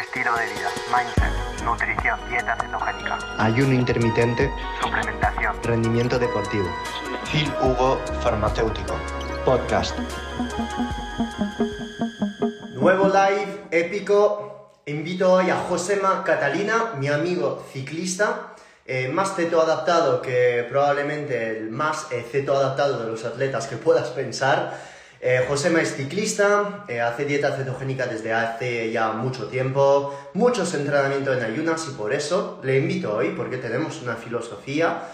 estilo de vida, mindset, nutrición, dieta cetogénica, ayuno intermitente, suplementación, rendimiento deportivo. Phil Hugo Farmacéutico. Podcast. Nuevo live épico. Invito hoy a Josema Catalina, mi amigo ciclista, eh, más ceto adaptado que probablemente el más eh, ceto adaptado de los atletas que puedas pensar. Eh, Josema es ciclista, eh, hace dieta cetogénica desde hace ya mucho tiempo, muchos entrenamientos en ayunas y por eso le invito hoy porque tenemos una filosofía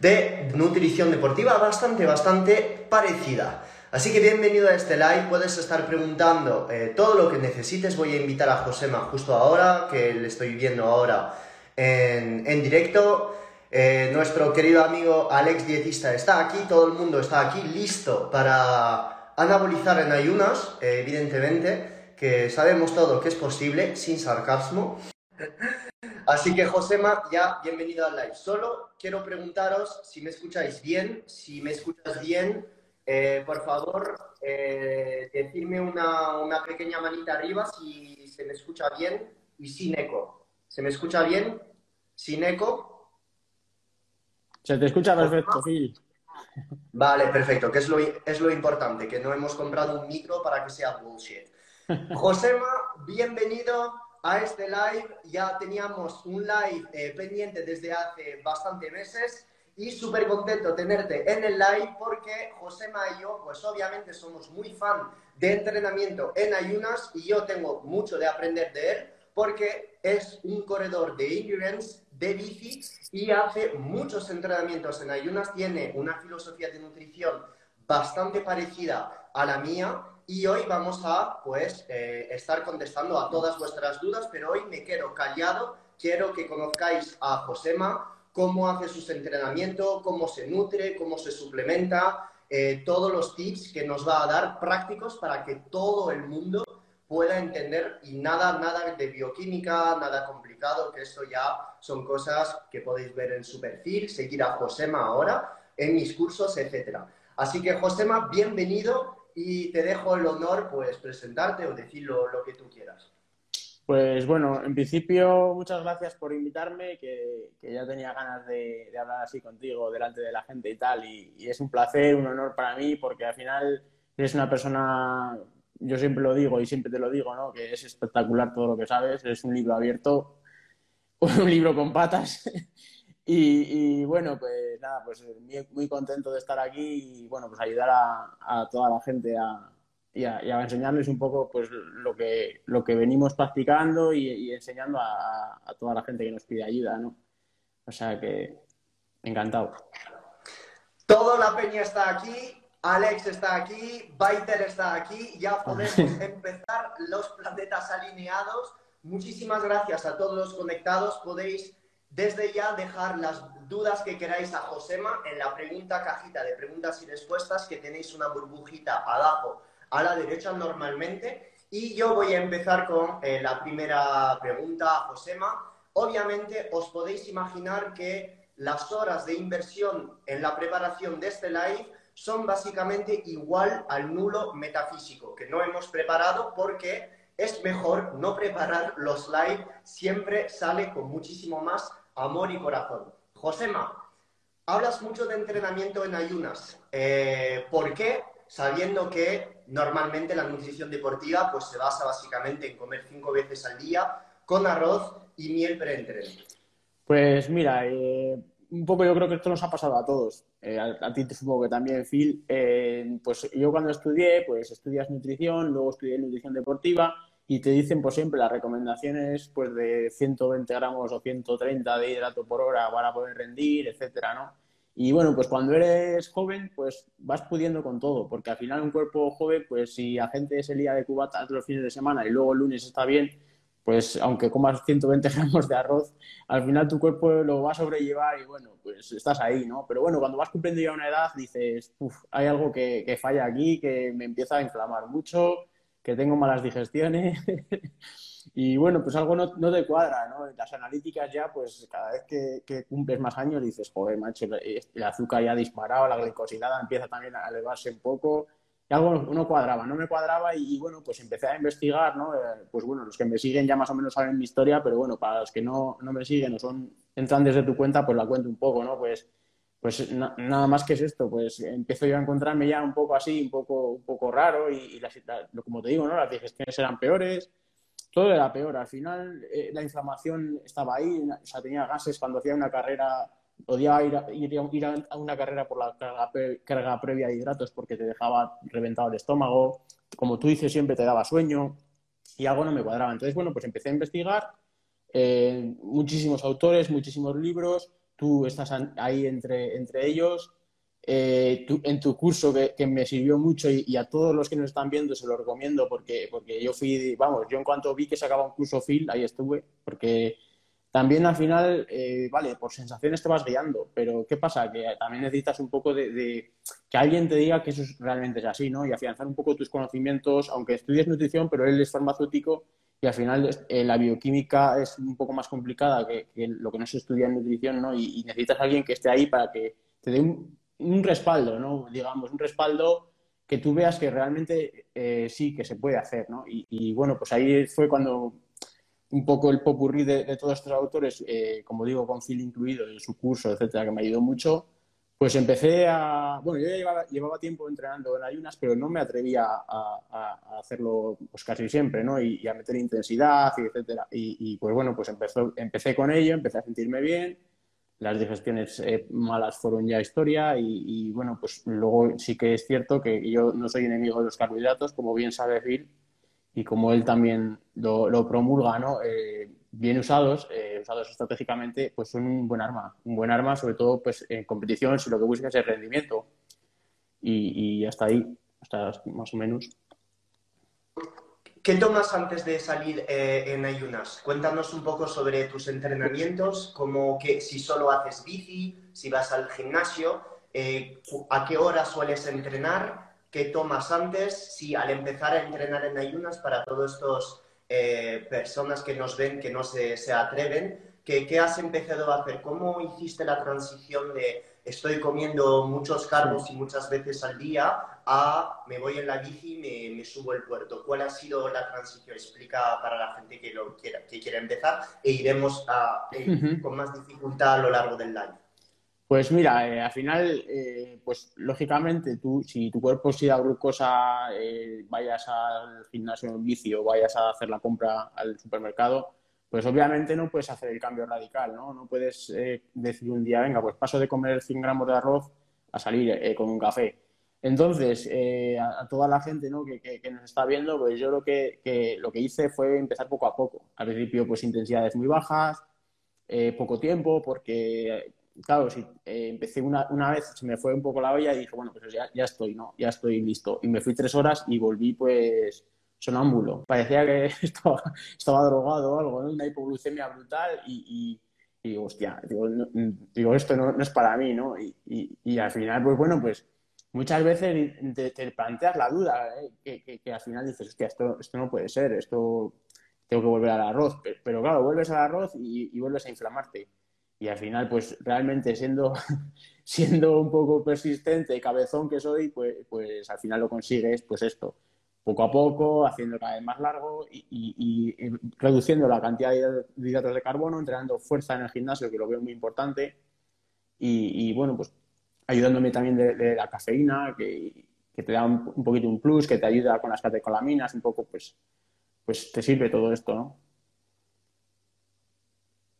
de nutrición deportiva bastante, bastante parecida. Así que bienvenido a este live, puedes estar preguntando eh, todo lo que necesites, voy a invitar a Josema justo ahora, que le estoy viendo ahora en, en directo. Eh, nuestro querido amigo Alex Dietista está aquí, todo el mundo está aquí listo para anabolizar en ayunas, eh, evidentemente, que sabemos todo que es posible, sin sarcasmo. Así que, Josema, ya bienvenido al live. Solo quiero preguntaros si me escucháis bien, si me escuchas bien, eh, por favor, eh, decirme una, una, pequeña manita arriba si se me escucha bien y sin eco. ¿Se me escucha bien? ¿Sin eco? Se te escucha perfecto, Phil. Vale, perfecto, que es lo, es lo importante, que no hemos comprado un micro para que sea bullshit. Josema, bienvenido a este live. Ya teníamos un live eh, pendiente desde hace bastante meses y súper contento tenerte en el live porque Josema y yo, pues obviamente somos muy fan de entrenamiento en ayunas y yo tengo mucho de aprender de él porque es un corredor de endurance, de bici y hace muchos entrenamientos en ayunas, tiene una filosofía de nutrición bastante parecida a la mía y hoy vamos a pues eh, estar contestando a todas vuestras dudas, pero hoy me quedo callado, quiero que conozcáis a Josema, cómo hace sus entrenamientos, cómo se nutre, cómo se suplementa, eh, todos los tips que nos va a dar prácticos para que todo el mundo pueda entender y nada, nada de bioquímica, nada complicado, que esto ya son cosas que podéis ver en su perfil, seguir a Josema ahora, en mis cursos, etc. Así que Josema, bienvenido y te dejo el honor, pues, presentarte o decir lo, que tú quieras. Pues bueno, en principio, muchas gracias por invitarme, que, que ya tenía ganas de, de, hablar así contigo delante de la gente y tal, y, y es un placer, un honor para mí, porque al final eres una persona yo siempre lo digo y siempre te lo digo, ¿no? Que es espectacular todo lo que sabes, es un libro abierto, un libro con patas. y, bueno, pues nada, pues muy, contento de estar aquí y bueno, pues ayudar a, toda la gente a, y, a, y enseñarles un poco pues lo que, lo que venimos practicando y, enseñando a, a, toda la gente que nos pide ayuda, ¿no? O sea que encantado. Toda la peña está aquí, Alex está aquí, Baiter está aquí, ya podemos empezar los planetas alineados. Muchísimas gracias a todos los conectados. Podéis desde ya dejar las dudas que queráis a Josema en la pregunta cajita de preguntas y respuestas que tenéis una burbujita abajo a la derecha normalmente. Y yo voy a empezar con eh, la primera pregunta a Josema. Obviamente os podéis imaginar que las horas de inversión en la preparación de este live son básicamente igual al nulo metafísico, que no hemos preparado porque es mejor no preparar los live, siempre sale con muchísimo más amor y corazón. Josema, hablas mucho de entrenamiento en ayunas. Eh, ¿Por qué? Sabiendo que normalmente la nutrición deportiva pues, se basa básicamente en comer cinco veces al día con arroz y miel preentreno. Pues mira, eh, un poco yo creo que esto nos ha pasado a todos. Eh, a, a, ti te supongo que también, Phil. Eh, pues yo cuando estudié, pues estudias nutrición, luego estudié nutrición deportiva y te dicen pues siempre las recomendaciones pues de 120 gramos o 130 de hidrato por hora para poder rendir, etcétera, ¿no? Y bueno, pues cuando eres joven, pues vas pudiendo con todo, porque al final un cuerpo joven, pues si la gente se lía de cubatas los fines de semana y luego el lunes está bien, pues aunque comas 120 gramos de arroz, al final tu cuerpo lo va a sobrellevar y bueno, pues estás ahí, ¿no? Pero bueno, cuando vas cumpliendo ya una edad dices, uff, hay algo que, que, falla aquí, que me empieza a inflamar mucho, que tengo malas digestiones y bueno, pues algo no, no, te cuadra, ¿no? Las analíticas ya, pues cada vez que, que, cumples más años dices, joder, macho, el azúcar ya ha disparado, la glicosilada empieza también a elevarse un poco y algo no cuadraba, no me cuadraba y, bueno, pues empecé a investigar, ¿no? Eh, pues bueno, los que me siguen ya más o menos saben mi historia, pero bueno, para los que no, no me siguen o son entran desde tu cuenta, pues la cuento un poco, ¿no? Pues, pues nada más que es esto, pues empiezo yo a encontrarme ya un poco así, un poco, un poco raro y, y como te digo, ¿no? Las digestiones eran peores, todo era peor. Al final eh, la inflamación estaba ahí, o sea, tenía gases cuando hacía una carrera podía ir, ir, ir, a una carrera por la carga, previa de hidratos porque te dejaba reventado el estómago, como tú dices, siempre te daba sueño y algo no me cuadraba. Entonces, bueno, pues empecé a investigar eh, muchísimos autores, muchísimos libros, tú estás ahí entre, entre ellos. Eh, en tu curso que, me sirvió mucho y, a todos los que nos están viendo se lo recomiendo porque, porque yo fui, vamos, yo en cuanto vi que sacaba un curso Phil, ahí estuve, porque también al final, eh, vale, por sensaciones te vas guiando, pero ¿qué pasa? Que también necesitas un poco de, que alguien te diga que eso realmente es así, ¿no? Y afianzar un poco tus conocimientos, aunque estudies nutrición, pero él es farmacéutico y al final eh, la bioquímica es un poco más complicada que, lo que no se estudia en nutrición, ¿no? Y, necesitas a alguien que esté ahí para que te dé un, respaldo, ¿no? Digamos, un respaldo que tú veas que realmente eh, sí, que se puede hacer, ¿no? y bueno, pues ahí fue cuando un poco el popurrí de, de todos estos autores, eh, como digo, con Phil incluido en su curso, etcétera, que me ayudó mucho, pues empecé a. Bueno, yo ya llevaba, llevaba tiempo entrenando en ayunas, pero no me atrevía a, a, hacerlo pues casi siempre, ¿no? Y, a meter intensidad, y etcétera. Y, pues bueno, pues empezó, empecé con ello, empecé a sentirme bien. Las digestiones eh, malas fueron ya historia y, bueno, pues luego sí que es cierto que yo no soy enemigo de los carbohidratos, como bien sabe Phil, y como él también lo, promulga, ¿no? Eh, bien usados, eh, usados estratégicamente, pues son un buen arma. Un buen arma, sobre todo pues, en competición, si lo que buscas es rendimiento. Y, hasta ahí, hasta más o menos. ¿Qué tomas antes de salir eh, en ayunas? Cuéntanos un poco sobre tus entrenamientos, como que si solo haces bici, si vas al gimnasio, a qué hora sueles entrenar ¿Qué tomas antes? Si al empezar a entrenar en ayunas, para todas estas eh, personas que nos ven, que no se, se atreven, ¿qué, ¿qué, has empezado a hacer? ¿Cómo hiciste la transición de estoy comiendo muchos carbos y muchas veces al día a me voy en la bici y me, subo el puerto? ¿Cuál ha sido la transición? Explica para la gente que, lo quiera, que quiera empezar e iremos a, eh, con más dificultad a lo largo del año. Pues mira, eh, al final, eh, pues lógicamente, tú, si tu cuerpo si da glucosa, eh, vayas al gimnasio en vicio, vayas a hacer la compra al supermercado, pues obviamente no puedes hacer el cambio radical, ¿no? No puedes decir un día, venga, pues paso de comer 100 gramos de arroz a salir con un café. Entonces, a, toda la gente ¿no? que, que, nos está viendo, pues yo lo que, que, lo que hice fue empezar poco a poco. Al principio, pues intensidades muy bajas, poco tiempo, porque claro, si eh, empecé una, una, vez, se me fue un poco la olla y dije, bueno, pues ya, ya estoy, ¿no? Ya estoy listo. Y me fui tres horas y volví, pues, sonámbulo. Parecía que estaba, drogado o algo, ¿no? Una hipoglucemia brutal y, y, digo, hostia, digo, digo esto no, no, es para mí, ¿no? Y, y, al final, pues bueno, pues muchas veces te, planteas la duda, ¿eh? que, que, al final dices, hostia, esto, esto no puede ser, esto tengo que volver al arroz. Pero, pero claro, vuelves al arroz y, vuelves a inflamarte y al final, pues realmente siendo, siendo un poco persistente y cabezón que soy, pues, pues al final lo consigues, pues esto, poco a poco, haciendo cada vez más largo y, reduciendo la cantidad de hidratos de carbono, entrenando fuerza en el gimnasio, que lo veo muy importante, y, bueno, pues ayudándome también de, la cafeína, que, te da un, un, poquito un plus, que te ayuda con las catecolaminas, un poco, pues, pues te sirve todo esto, ¿no?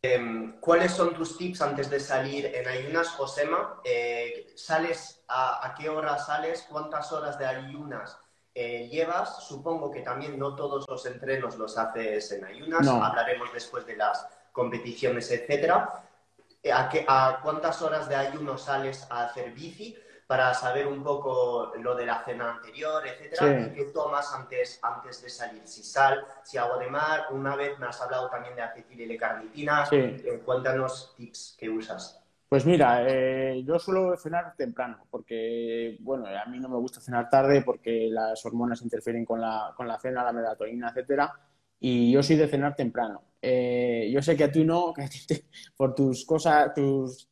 Em, ¿Cuáles son tus tips antes de salir en ayunas, Josema? Eh, ¿Sales a, qué hora sales? ¿Cuántas horas de ayunas eh, llevas? Supongo que también no todos los entrenos los haces en ayunas. Hablaremos después de las competiciones, etcétera. Eh, ¿A, ¿A cuántas horas de ayuno sales a hacer bici? Para saber un poco lo de la cena anterior, etcétera, y qué tomas antes, antes de salir, si sal, si agua de mar, una vez me has hablado también de acetil y carnitina, eh, cuéntanos tips que usas. Pues mira, eh, yo suelo cenar temprano, porque, bueno, a mí no me gusta cenar tarde porque las hormonas interfieren con la, con la cena, la melatonina, etcétera, y yo soy de cenar temprano. Eh, yo sé que a ti no, que por tus cosas, tus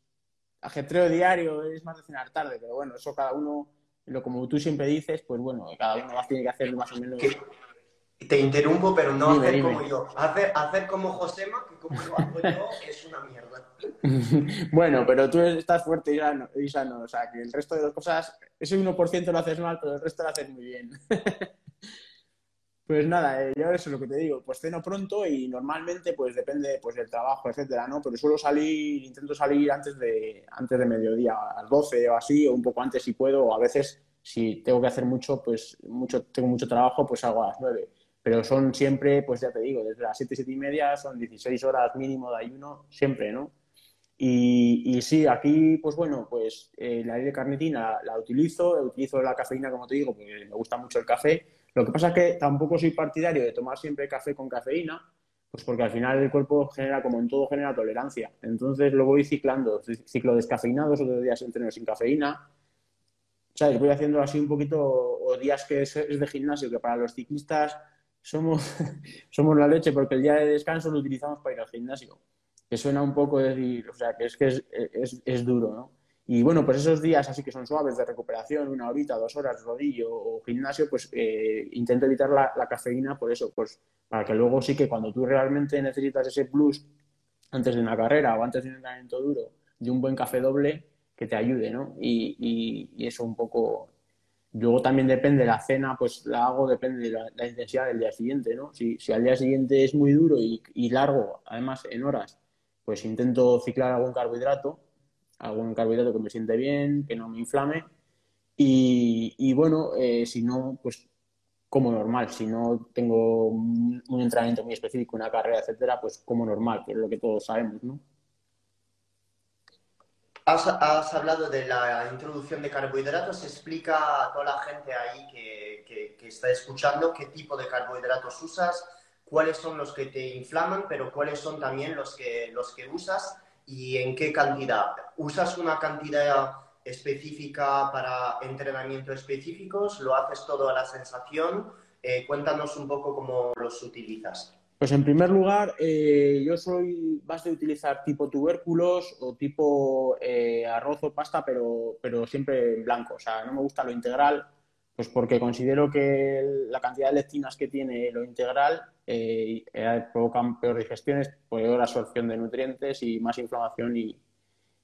ajetreo diario es más de cenar tarde, pero bueno, eso cada uno lo como tú siempre dices, pues bueno, cada uno tiene que hacer más o menos... Te interrumpo, pero no Dime, hacer dime. como yo. Hacer, hacer como Josema, que como lo hago yo es una mierda. Bueno, pero tú estás fuerte y sano, y sano, o sea, que el resto de las cosas, ese 1% lo haces mal, pero el resto lo haces muy bien. Pues nada, eh, yo eso es lo que te digo, pues ceno pronto y normalmente pues depende pues del trabajo, etcétera, ¿no? Pero suelo salir, intento salir antes de, antes de mediodía, a las 12 o así, o un poco antes si puedo, o a veces si tengo que hacer mucho, pues mucho, tengo mucho trabajo, pues hago a las 9. Pero son siempre, pues ya te digo, desde las 7, 7 y media son 16 horas mínimo de ayuno, siempre, ¿no? Y, y sí, aquí, pues bueno, pues eh, la ley de carnitina la, la utilizo, utilizo la cafeína, como te digo, porque me gusta mucho el café. Lo que pasa es que tampoco soy partidario de tomar siempre café con cafeína, pues porque al final el cuerpo genera, como en todo, genera tolerancia. Entonces lo voy ciclando, ciclo descafeinados, otros días entreno sin cafeína. ¿Sabes? Voy haciendo así un poquito, o días que es, es de gimnasio, que para los ciclistas somos, somos la leche, porque el día de descanso lo utilizamos para ir al gimnasio que suena un poco decir, o sea, que es que es, es, es, duro, ¿no? Y bueno, pues esos días así que son suaves de recuperación, una horita, dos horas, rodillo o gimnasio, pues eh, intento evitar la, cafeína por eso, pues para que luego sí que cuando tú realmente necesitas ese plus antes de una carrera o antes de un entrenamiento duro, de un buen café doble, que te ayude, ¿no? Y, eso un poco... Luego también depende la cena, pues la hago, depende de la, la intensidad del día siguiente, ¿no? Si, si, al día siguiente es muy duro y, y largo, además en horas, pues intento ciclar algún carbohidrato, algún carbohidrato que me siente bien, que no me inflame. Y, y bueno, eh, si no, pues como normal. Si no tengo un, entrenamiento muy específico, una carrera, etcétera, pues como normal, que es lo que todos sabemos, ¿no? Has, has, hablado de la introducción de carbohidratos. Explica a toda la gente ahí que, que, que está escuchando qué tipo de carbohidratos usas, cuáles son los que te inflaman, pero cuáles son también los que, los que usas y en qué cantidad. ¿Usas una cantidad específica para entrenamiento específicos? ¿Lo haces todo a la sensación? Eh, cuéntanos un poco cómo los utilizas. Pues en primer lugar, eh, yo soy más de utilizar tipo tubérculos o tipo eh, arroz o pasta, pero, pero siempre en blanco. O sea, no me gusta lo integral, pues porque considero que la cantidad de lectinas que tiene lo integral eh, provocan peor digestiones, peor absorción de nutrientes y más inflamación y,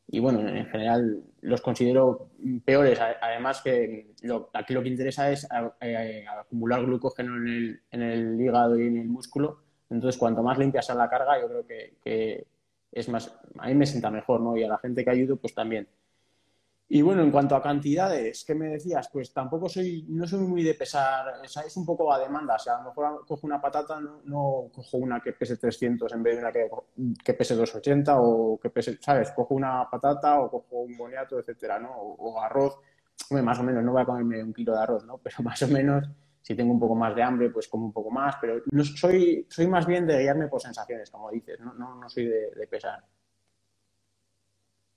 y bueno, en general los considero peores. Además que lo, aquí lo que interesa es eh, acumular glucógeno en el, hígado y en el músculo. Entonces, cuanto más limpia sea la carga, yo creo que, que es más, a mí me sienta mejor, ¿no? Y a la gente que ayudo, pues también. Y bueno, en cuanto a cantidades, ¿qué me decías? Pues tampoco soy, no soy muy de pesar, o es un poco a demanda. O sea, a lo mejor cojo una patata, no, no cojo una que pese 300 en vez de una que, que pese 280 o que pese, ¿sabes? Cojo una patata o cojo un boniato, etcétera, ¿no? O, arroz. Hombre, más o menos, no voy a comerme un kilo de arroz, ¿no? Pero más o menos, si tengo un poco más de hambre, pues como un poco más. Pero no, soy, soy más bien de guiarme por sensaciones, como dices, no, no, no soy de, de pesar.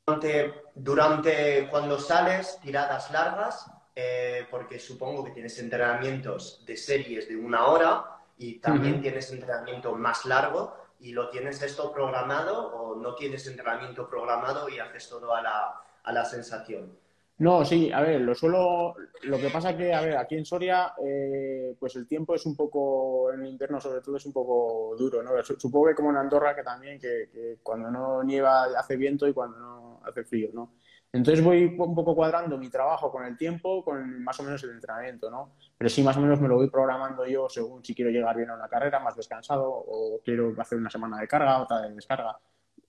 Durante, durante, cuando sales, tiradas largas, eh, porque supongo que tienes entrenamientos de series de una hora y también uh -huh. tienes entrenamiento más largo y lo tienes esto programado o no tienes entrenamiento programado y haces todo a la, a la sensación. No, sí, a ver, lo suelo. Lo que pasa que, a ver, aquí en Soria, eh, pues el tiempo es un poco, en invierno sobre todo, es un poco duro, ¿no? Supongo que como en Andorra, que también, que, que cuando no nieva hace viento y cuando no hace frío, ¿no? Entonces voy un poco cuadrando mi trabajo con el tiempo, con más o menos el entrenamiento, ¿no? Pero sí, más o menos me lo voy programando yo según si quiero llegar bien a una carrera, más descansado, o quiero hacer una semana de carga, otra de descarga,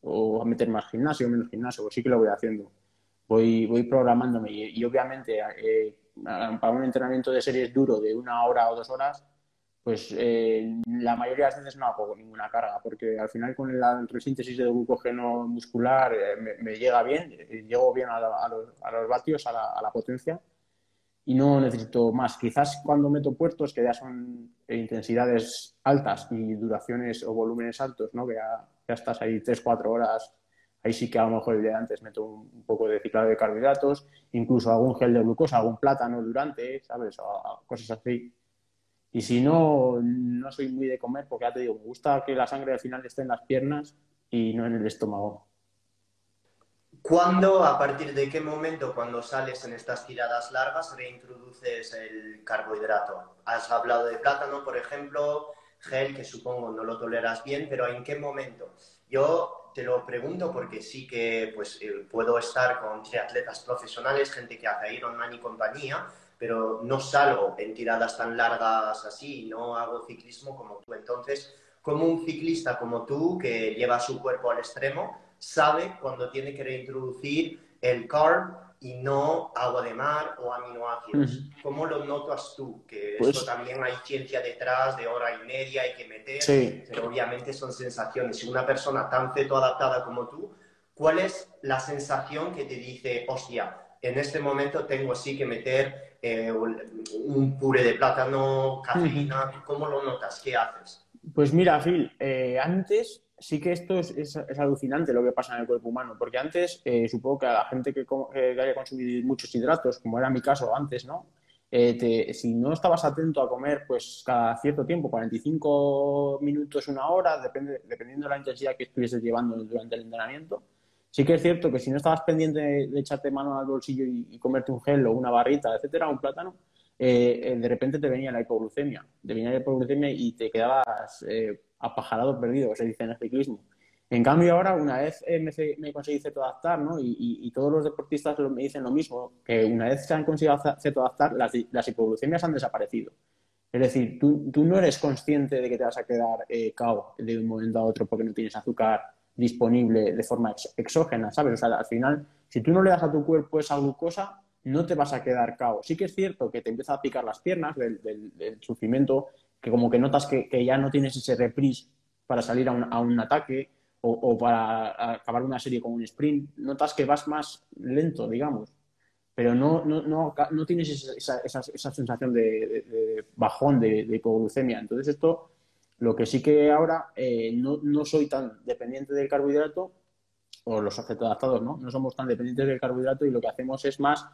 o meter más gimnasio, menos gimnasio, pues sí que lo voy haciendo voy, voy programándome y, y obviamente eh, para un entrenamiento de series duro de una hora o dos horas, pues eh, la mayoría de las veces no hago ninguna carga, porque al final con la resíntesis de glucógeno muscular eh, me, me, llega bien, llego bien a, la, a, los, a los, vatios, a la, a la, potencia, y no necesito más. Quizás cuando meto puertos, que ya son intensidades altas y duraciones o volúmenes altos, ¿no? que ya, ya estás ahí 3-4 horas Ahí sí que a lo mejor el día de antes meto un, poco de ciclado de carbohidratos, incluso algún gel de glucosa, algún plátano durante, ¿sabes? O, cosas así. Y si no, no soy muy de comer, porque ya te digo, me gusta que la sangre al final esté en las piernas y no en el estómago. ¿Cuándo, a partir de qué momento, cuando sales en estas tiradas largas, reintroduces el carbohidrato? Has hablado de plátano, por ejemplo, gel, que supongo no lo toleras bien, pero ¿en qué momento? Yo te lo pregunto porque sí que pues, eh, puedo estar con triatletas profesionales, gente que hace Ironman y compañía, pero no salgo en tiradas tan largas así, no hago ciclismo como tú. Entonces, como un ciclista como tú, que lleva su cuerpo al extremo, sabe cuando tiene que reintroducir el carb y no agua de mar o aminoácidos. ¿Cómo lo notas tú? Que esto pues también hay ciencia detrás de hora y media, hay que meter, pero obviamente son sensaciones. Si una persona tan adaptada como tú, ¿cuál es la sensación que te dice, hostia, en este momento tengo sí que meter eh, un puré de plátano, cafeína? ¿Cómo lo notas? ¿Qué haces? Pues mira, Phil, eh, antes sí que esto es, alucinante lo que pasa en el cuerpo humano, porque antes, eh, supongo que a la gente que, haya consumido muchos hidratos, como era mi caso antes, ¿no? Eh, si no estabas atento a comer, pues cada cierto tiempo, 45 minutos, una hora, depende, dependiendo de la intensidad que estuvieses llevando durante el entrenamiento, sí que es cierto que si no estabas pendiente de, echarte mano al bolsillo y, comerte un gel o una barrita, etcétera, un plátano, eh, de repente te venía la hipoglucemia, te venía la hipoglucemia y te quedabas apajarado perdido, se dice en el ciclismo. En cambio, ahora, una vez me, me, conseguí cetoadaptar, ¿no? Y, todos los deportistas me dicen lo mismo, que una vez se han conseguido cetoadaptar, las, las hipoglucemias han desaparecido. Es decir, tú, no eres consciente de que te vas a quedar eh, cao de un momento a otro porque no tienes azúcar disponible de forma exógena, ¿sabes? O sea, al final, si tú no le das a tu cuerpo esa glucosa, no te vas a quedar cao. Sí que es cierto que te empieza a picar las piernas del sufrimiento que como que notas que, ya no tienes ese reprise para salir a un, ataque o, para acabar una serie con un sprint, notas que vas más lento, digamos, pero no, no, no, no tienes esa, esa, esa sensación de, bajón, de, hipoglucemia. Entonces esto, lo que sí que ahora eh, no, no soy tan dependiente del carbohidrato, o los adaptados, ¿no? No somos tan dependientes del carbohidrato y lo que hacemos es más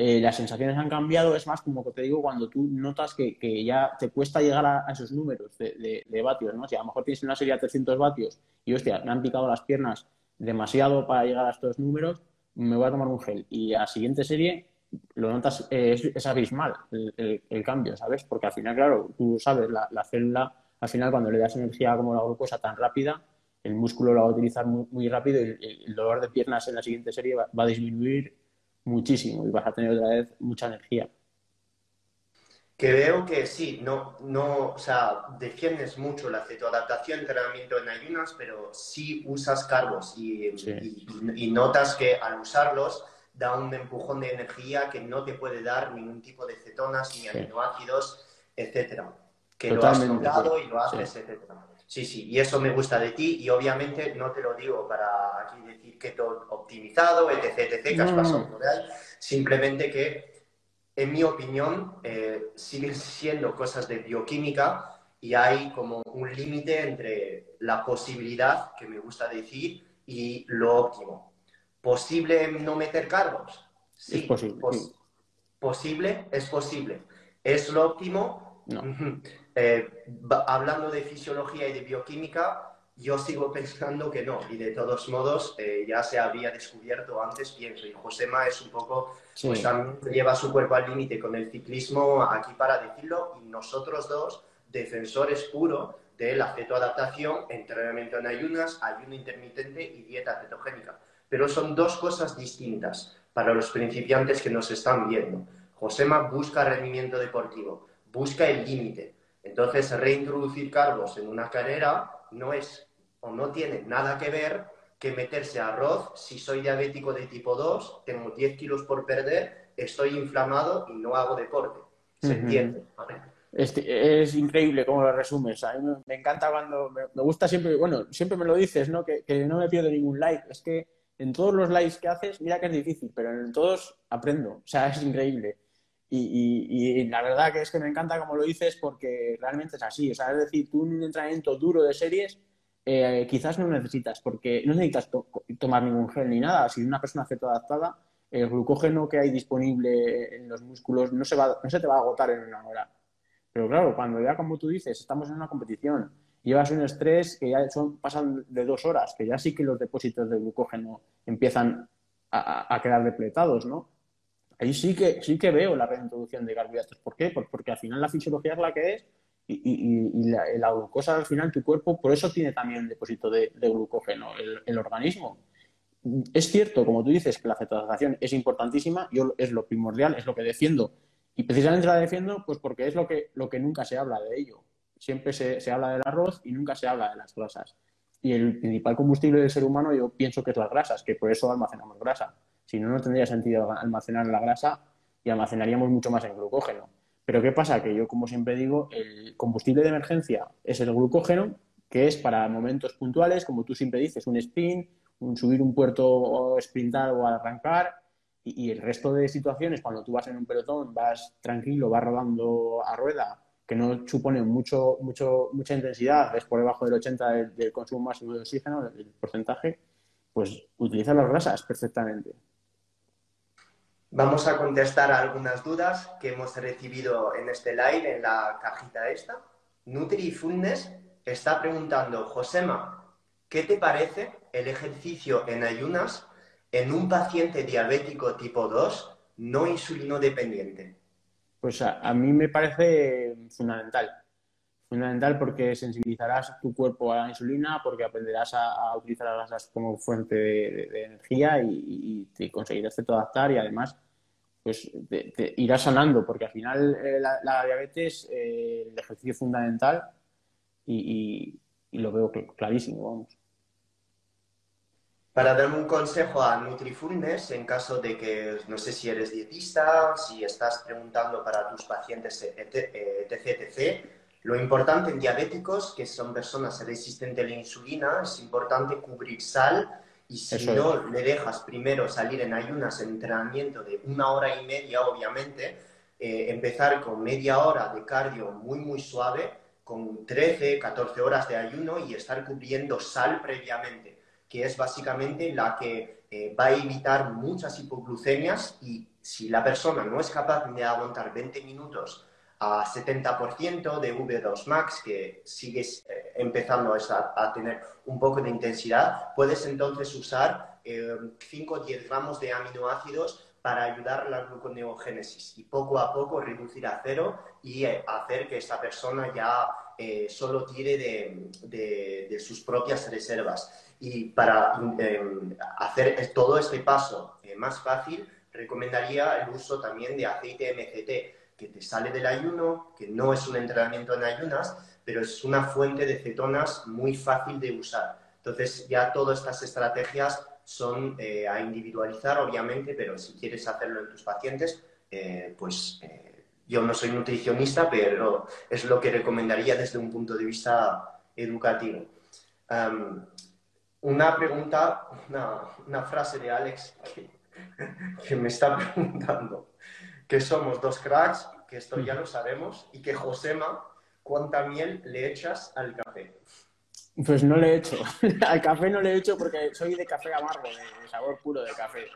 eh, las sensaciones han cambiado, es más como que te digo, cuando tú notas que, ya te cuesta llegar a, esos números de, vatios, ¿no? Si a lo mejor tienes una serie de 300 vatios y, hostia, me han picado las piernas demasiado para llegar a estos números, me voy a tomar un gel. Y a la siguiente serie lo notas, eh, es, abismal el, cambio, ¿sabes? Porque al final, claro, tú sabes, la, célula, al final cuando le das energía como la glucosa tan rápida, el músculo lo va a utilizar muy, rápido y el, dolor de piernas en la siguiente serie va a disminuir muchísimo y vas a tener otra vez mucha energía. Que veo que sí, no, no, o sea, defiendes mucho la cetoadaptación, entrenamiento en ayunas, pero sí usas carbos y, y, notas que al usarlos da un empujón de energía que no te puede dar ningún tipo de cetonas ni aminoácidos, etcétera. Que lo has notado y lo haces, etcétera. Sí, sí, y eso me gusta de ti y obviamente no te lo digo para aquí decir que todo optimizado, etc, etc, que has pasado por ahí, simplemente que, en mi opinión, eh, siguen siendo cosas de bioquímica y hay como un límite entre la posibilidad, que me gusta decir, y lo óptimo. ¿Posible no meter cargos? Sí, es posible. ¿Posible? Es posible. ¿Es lo óptimo? No. Eh, hablando de fisiología y de bioquímica, yo sigo pensando que no, y de todos modos eh, ya se había descubierto antes, pienso, y Josema es un poco, pues también lleva su cuerpo al límite con el ciclismo aquí para decirlo, y nosotros dos, defensores puro de la cetoadaptación, entrenamiento en ayunas, ayuno intermitente y dieta cetogénica. Pero son dos cosas distintas para los principiantes que nos están viendo. Josema busca rendimiento deportivo, busca el límite, entonces, reintroducir cargos en una carrera no es o no tiene nada que ver que meterse arroz si soy diabético de tipo 2, tengo 10 kilos por perder, estoy inflamado y no hago deporte. ¿Se entiende? Es, increíble cómo lo resumes. A mí me, encanta cuando. Me, gusta siempre, bueno, siempre me lo dices, ¿no? Que, que, no me pierdo ningún like. Es que en todos los likes que haces, mira que es difícil, pero en todos aprendo. O sea, es increíble. Y, la verdad que es que me encanta como lo dices porque realmente es así. O sea, es decir, tú un entrenamiento duro de series eh, quizás no necesitas, porque no necesitas tomar ningún gel ni nada. Si una persona adaptada el glucógeno que hay disponible en los músculos no se, va, no se te va a agotar en una hora. Pero claro, cuando ya, como tú dices, estamos en una competición, llevas un estrés que ya son, pasan de dos horas, que ya sí que los depósitos de glucógeno empiezan a, quedar depletados, ¿no? Ahí sí que, sí que veo la reintroducción de carbohidratos. ¿Por qué? Pues porque al final la fisiología es la que es y, la, glucosa al final tu cuerpo, por eso tiene también depósito de, glucógeno el, organismo. Es cierto, como tú dices, que la cetosización es importantísima, yo es lo primordial, es lo que defiendo. Y precisamente la defiendo pues porque es lo que, lo que nunca se habla de ello. Siempre se, se habla del arroz y nunca se habla de las grasas. Y el principal combustible del ser humano yo pienso que es las grasas, que por eso almacenamos grasa. Si no, no tendría sentido almacenar la grasa y almacenaríamos mucho más en glucógeno. Pero ¿qué pasa? Que yo, como siempre digo, el combustible de emergencia es el glucógeno, que es para momentos puntuales, como tú siempre dices, un sprint, un subir un puerto o sprintar o arrancar, y, el resto de situaciones, cuando tú vas en un pelotón, vas tranquilo, vas rodando a rueda, que no supone mucho, mucho, mucha intensidad, es por debajo del 80 del, consumo máximo de oxígeno, el porcentaje, pues utiliza las grasas perfectamente. Vamos a contestar algunas dudas que hemos recibido en este live, en la cajita esta. NutriFulness está preguntando, Josema, ¿qué te parece el ejercicio en ayunas en un paciente diabético tipo 2 no insulino dependiente? Pues a, mí me parece fundamental. Fundamental porque sensibilizarás tu cuerpo a la insulina, porque aprenderás a, utilizar las grasas como fuente de, energía y, te conseguirás adaptar y además pues te, irás sanando, porque al final eh, la, diabetes, eh, el ejercicio es fundamental y, lo veo clarísimo, vamos. Para darme un consejo a NutriFulness, en caso de que, no sé si eres dietista, si estás preguntando para tus pacientes, etc, lo importante en diabéticos, que son personas resistentes a la insulina, es importante cubrir sal y si no le dejas primero salir en ayunas en entrenamiento de una hora y media, obviamente, eh, empezar con media hora de cardio muy, muy suave, con 13, 14 horas de ayuno y estar cubriendo sal previamente que es básicamente la que eh, va a evitar muchas hipoglucemias y si la persona no es capaz de aguantar 20 minutos a 70% de V2 max, que sigues eh, empezando a, tener un poco de intensidad, puedes entonces usar 5 o 10 gramos de aminoácidos para ayudar a la gluconeogénesis y poco a poco reducir a cero y eh, hacer que esta persona ya solo tire de, de sus propias reservas. Y para em, hacer todo este paso eh, más fácil, recomendaría el uso también de aceite MCT, que te sale del ayuno, que no es un entrenamiento en ayunas, pero es una fuente de cetonas muy fácil de usar. Entonces, ya todas estas estrategias son eh, a individualizar, obviamente, pero si quieres hacerlo en tus pacientes, eh, pues yo no soy nutricionista, pero es lo que recomendaría desde un punto de vista educativo una pregunta, una, frase de Alex que, me está preguntando que somos dos cracks, que esto ya lo sabemos, y que Josema, ¿cuánta miel le echas al café? Pues no le echo. al café no le echo porque soy de café amargo, de sabor puro de café.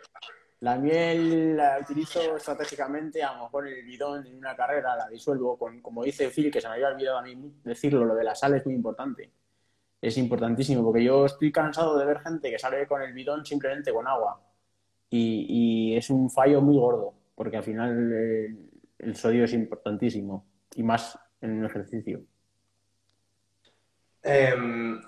La miel la utilizo estratégicamente, a lo mejor el bidón en una carrera la disuelvo, con, como dice Phil, que se me había olvidado a mí decirlo, lo de la sal es muy importante es importantísimo, porque yo estoy cansado de ver gente que sale con el bidón simplemente con agua. Y, es un fallo muy gordo, porque al final el, sodio es importantísimo, y más en un ejercicio. Em,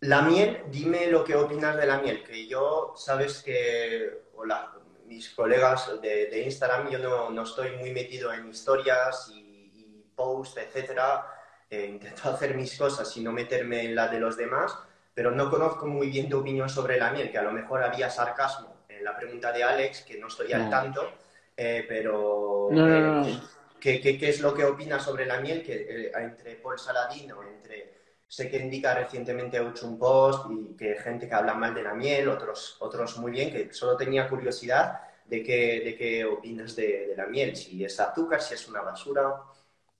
la miel, dime lo que opinas de la miel, que yo, sabes que, hola, mis colegas de, Instagram, yo no, estoy muy metido en historias y, y posts, etcétera, eh, intento hacer mis cosas y no meterme en la de los demás, pero no conozco muy bien tu opinión sobre la miel, que a lo mejor había sarcasmo en la pregunta de Alex, que no estoy al tanto, eh, pero eh, ¿qué, qué, es lo que opinas sobre la miel? Que entre Paul Saladino, entre sé que indica recientemente ha hecho un post y que gente que habla mal de la miel, otros, otros muy bien, que solo tenía curiosidad de qué, de qué opinas de, de la miel, si es azúcar, si es una basura.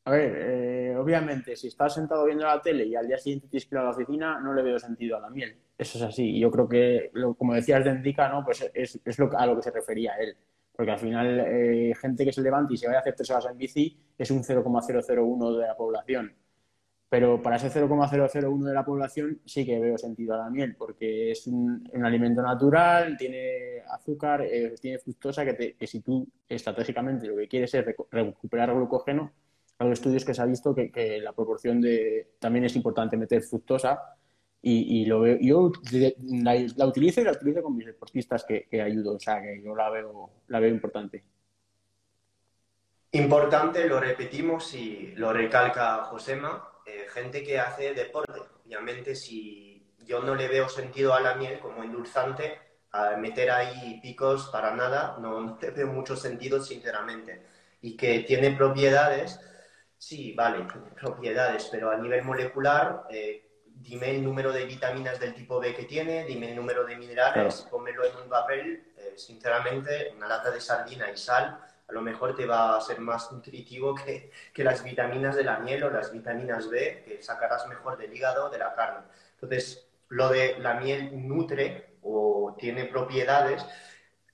A ver, eh, obviamente, si estás sentado viendo la tele y al día siguiente tienes que ir a la oficina, no le veo sentido a la miel. Eso es así. Yo creo que, como decías de Endica, ¿no? pues es, es lo, a lo que se refería él. Porque al final, eh, gente que se levanta y se vaya a hacer tres horas en bici es un 0,001 de la población. Pero para ese 0,001 de la población sí que veo sentido a la miel, porque es un, alimento natural, tiene azúcar, eh, tiene fructosa, que, que, si tú estratégicamente lo que quieres es recuperar glucógeno, hay estudios que se ha visto que, la proporción de... También es importante meter fructosa y, lo veo, yo la, utilizo y la utilizo con mis deportistas que, que ayudo, o sea que yo la veo, la veo importante. Importante, lo repetimos y lo recalca Josema, eh, gente que hace deporte. Obviamente, si yo no le veo sentido a la miel como endulzante, a meter ahí picos para nada, no, no te veo mucho sentido, sinceramente. Y que tiene propiedades, sí, vale, propiedades, pero a nivel molecular, eh, dime el número de vitaminas del tipo B que tiene, dime el número de minerales, pónmelo en un papel, eh, sinceramente, una lata de sardina y sal a lo mejor te va a ser más nutritivo que, que, las vitaminas de la miel o las vitaminas B que sacarás mejor del hígado de la carne. Entonces, lo de la miel nutre o tiene propiedades,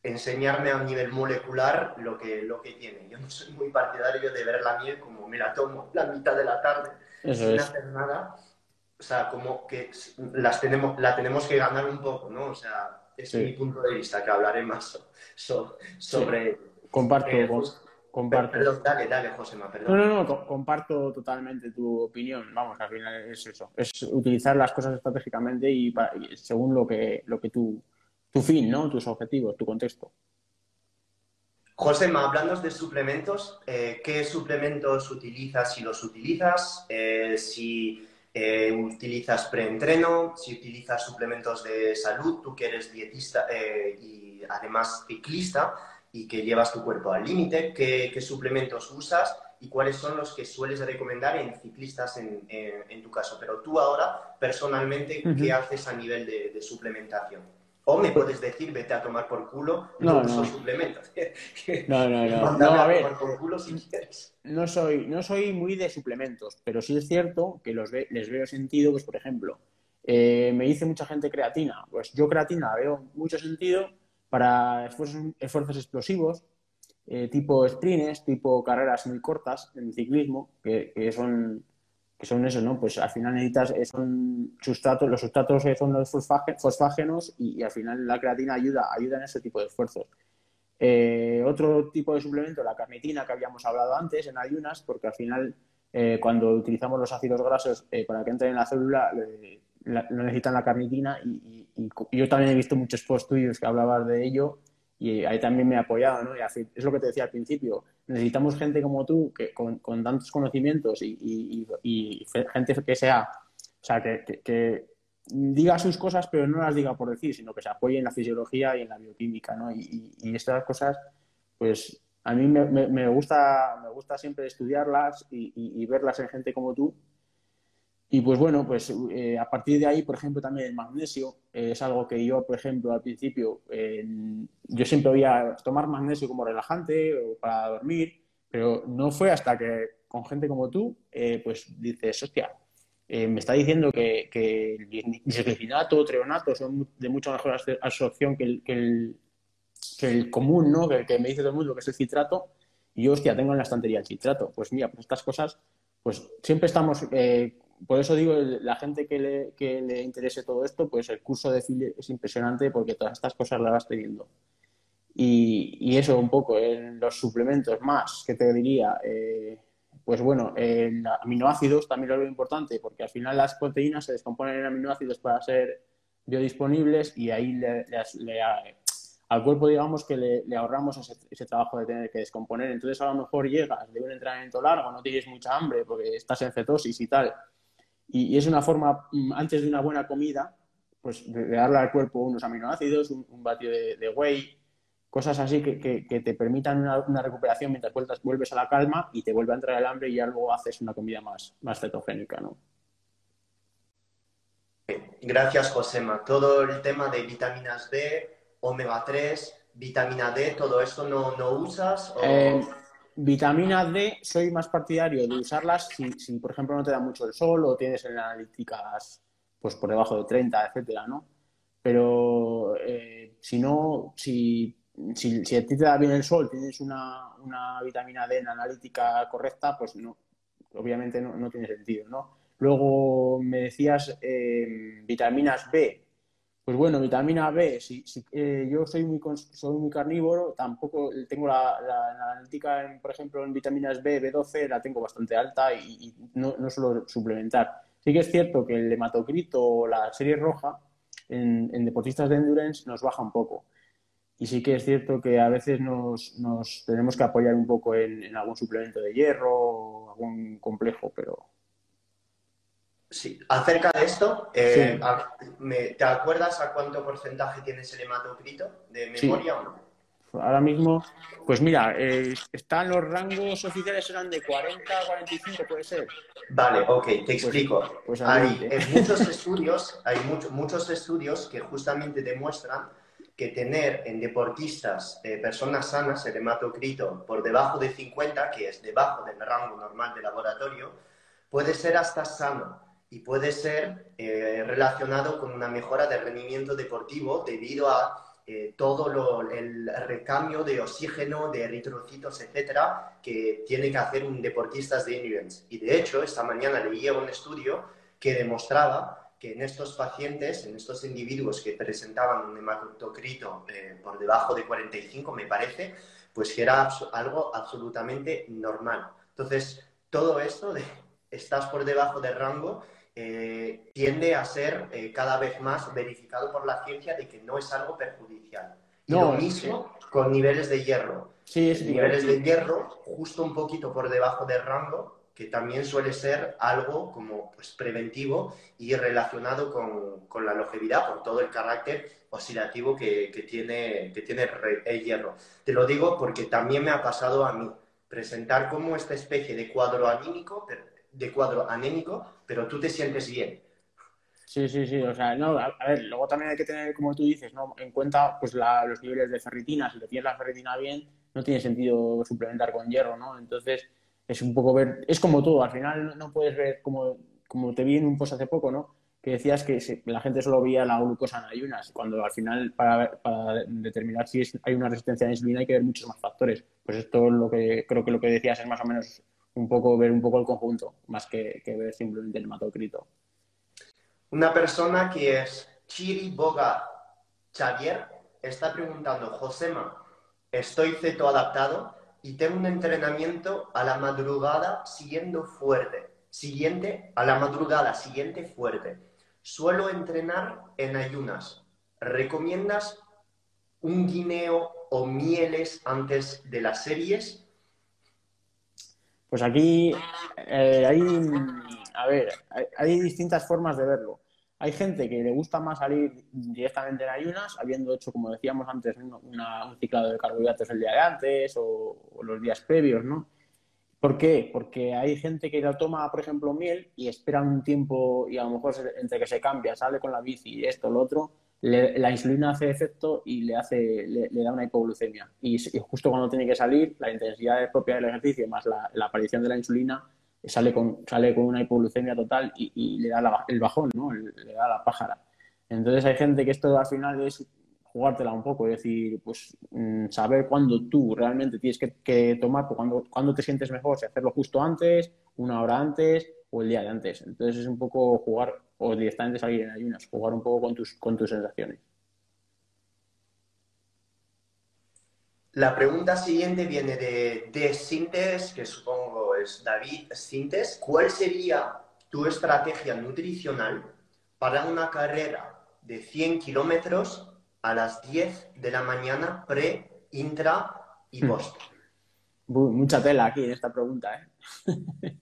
enseñarme a nivel molecular lo que, lo que tiene. Yo no soy muy partidario de ver la miel como me la tomo la mitad de la tarde sin hacer nada. O sea, como que las tenemos, la tenemos que ganar un poco, ¿no? O sea, es mi punto de vista, que hablaré más sobre... Comparto, eh, comparto. Perdón, dale, dale, Josema, perdón. No, no, no, comparto totalmente tu opinión. Vamos, al final es eso. Es utilizar las cosas estratégicamente y, según lo que, lo que tu, tu fin, ¿no? Tus objetivos, tu contexto. Josema, hablando de suplementos, eh, ¿qué suplementos utilizas si los utilizas? Eh, si utilizas preentreno, si utilizas suplementos de salud, tú que eres dietista y además ciclista, y que llevas tu cuerpo al límite, qué, suplementos usas y cuáles son los que sueles recomendar en ciclistas en, tu caso. Pero tú ahora, personalmente, ¿qué haces a nivel de, suplementación? O me puedes decir, vete a tomar por culo, no, no. suplementos. no, no, no. no a, ver, por culo si quieres. No soy, no soy muy de suplementos, pero sí es cierto que los les veo sentido, pues por ejemplo, eh, me dice mucha gente creatina. Pues yo creatina veo mucho sentido para esfuerzos, explosivos, eh, tipo sprints, tipo carreras muy cortas en ciclismo, que, son que son eso, ¿no? Pues al final necesitas, eh, son sustratos, los sustratos son los fosfágenos y, al final la creatina ayuda, ayuda en ese tipo de esfuerzos. Eh, otro tipo de suplemento, la carnitina que habíamos hablado antes en ayunas, porque al final cuando utilizamos los ácidos grasos para que entren en la célula, no necesitan la carnitina y, yo también he visto muchos post-estudios que hablabas de ello y ahí también me he apoyado, ¿no? es lo que te decía al principio, necesitamos gente como tú que con, tantos conocimientos y, gente que sea, o sea, que, diga sus cosas pero no las diga por decir, sino que se apoye en la fisiología y en la bioquímica, ¿no? Y, estas cosas, pues a mí me, me, gusta, me gusta siempre estudiarlas y verlas en gente como tú y pues bueno, pues eh, a partir de ahí, por ejemplo, también el magnesio eh, es algo que yo, por ejemplo, al principio, yo siempre oía tomar magnesio como relajante o para dormir, pero no fue hasta que con gente como tú, eh, pues dices, hostia, me está diciendo que, el bisglicinato, treonato son de mucha mejor absorción que el, que el, que el común, ¿no? Que, que, me dice todo el mundo que es el citrato, y yo, hostia, tengo en la estantería el citrato. Pues mira, pues estas cosas, pues siempre estamos por eso digo, la gente que le, que le interese todo esto, pues el curso de FIL es impresionante porque todas estas cosas las vas teniendo. Y, y eso un poco, en los suplementos más, que te diría, eh, pues bueno, en aminoácidos también lo veo importante porque al final las proteínas se descomponen en aminoácidos para ser biodisponibles y ahí le, al cuerpo digamos que le, ahorramos ese, ese, trabajo de tener que descomponer. Entonces a lo mejor llegas de un entrenamiento largo, no tienes mucha hambre porque estás en cetosis y tal, y, es una forma, mm, antes de una buena comida, pues de, darle al cuerpo unos aminoácidos, un, un batido de, whey, cosas así que, que, te permitan una, recuperación mientras vueltas, vuelves a la calma y te vuelve a entrar el hambre y ya luego haces una comida más, más cetogénica, ¿no? Gracias, Josema. Todo el tema de vitaminas B, omega 3, vitamina D, ¿todo esto no, no usas? O... Eh, Vitamina D, soy más partidario de usarlas si, si, por ejemplo, no te da mucho el sol o tienes en analíticas pues por debajo de 30, etcétera, ¿no? Pero eh, si no, si, si, a ti te da bien el sol, tienes una, una vitamina D en analítica correcta, pues no, obviamente no, no tiene sentido, ¿no? Luego me decías eh, vitaminas B. Pues bueno, vitamina B, si, eh, yo soy muy, soy muy carnívoro, tampoco tengo la, analítica, por ejemplo, en vitaminas B, B12, la tengo bastante alta y, no, no, suelo suplementar. Sí que es cierto que el hematocrito o la serie roja en, deportistas de endurance nos baja un poco. Y sí que es cierto que a veces nos, nos tenemos que apoyar un poco en, en algún suplemento de hierro o algún complejo, pero, Sí, acerca de esto, eh, ¿te acuerdas a cuánto porcentaje tienes el hematocrito de memoria o no? Ahora mismo, pues mira, eh, están los rangos oficiales, eran de 40 a 45, puede ser. Vale, ok, te pues, explico. Pues hay muchos estudios, hay muchos estudios que justamente demuestran que tener en deportistas, eh, personas sanas, el hematocrito por debajo de 50, que es debajo del rango normal de laboratorio, puede ser hasta sano y puede ser eh, relacionado con una mejora del rendimiento deportivo debido a eh, todo el recambio de oxígeno, de eritrocitos, etcétera, que tiene que hacer un deportista de endurance. Y de hecho, esta mañana leía un estudio que demostraba que en estos pacientes, en estos individuos que presentaban un hematocrito eh, por debajo de 45, me parece, pues que era algo absolutamente normal. Entonces, todo esto de estás por debajo del rango eh, tiende a ser eh, cada vez más verificado por la ciencia de que no es algo perjudicial. Y lo mismo con niveles de hierro. Sí, niveles de hierro justo un poquito por debajo del rango, que también suele ser algo como pues, preventivo y relacionado con, con, la longevidad, por todo el carácter oxidativo que, que, tiene, que tiene el hierro. Te lo digo porque también me ha pasado a mí presentar como esta especie de cuadro anímico, de cuadro anémico, pero tú te sientes bien. Sí, sí, sí. O sea, no, a, ver, luego también hay que tener, como tú dices, ¿no? en cuenta pues los niveles de ferritina. Si te tienes la ferritina bien, no tiene sentido suplementar con hierro, ¿no? Entonces, es un poco ver, es como todo, al final no puedes ver como, como te vi en un post hace poco, ¿no? Que decías que la gente solo veía la glucosa en ayunas, cuando al final para, para determinar si hay una resistencia a la insulina hay que ver muchos más factores. Pues esto lo que creo que lo que decías es más o menos un poco ver un poco el conjunto, más que, ver simplemente el hematocrito. Una persona que es Chiri Boga Xavier está preguntando, Josema, estoy ceto adaptado y tengo un entrenamiento a la madrugada siguiendo fuerte, siguiente a la madrugada siguiente fuerte. Suelo entrenar en ayunas. ¿Recomiendas un guineo o mieles antes de las series? Pues aquí eh, hay, a ver, hay, distintas formas de verlo. Hay gente que le gusta más salir directamente en ayunas, habiendo hecho, como decíamos antes, un ciclado de carbohidratos el día de antes o, los días previos, ¿no? ¿Por qué? Porque hay gente que lo toma, por ejemplo, miel y espera un tiempo y a lo mejor entre que se cambia, sale con la bici, esto, lo otro, la insulina hace efecto y le, hace, le, da una hipoglucemia. Y, justo cuando tiene que salir, la intensidad propia del ejercicio más la, aparición de la insulina sale con, sale con una hipoglucemia total y, le da el bajón, ¿no? le da la pájara. Entonces hay gente que esto al final es jugártela un poco, es decir, pues mm, saber cuándo tú realmente tienes que, tomar, pues, cuando, cuando te sientes mejor, si hacerlo justo antes, una hora antes o el día de antes. Entonces es un poco jugar o directamente salir en ayunas, jugar un poco con tus, con tus sensaciones. La pregunta siguiente viene de, de Sintes, que supongo es David Sintes. ¿Cuál sería tu estrategia nutricional para una carrera de 100 kilómetros a las 10 de la mañana pre, intra y hmm. post? Mucha tela aquí en esta pregunta, ¿eh?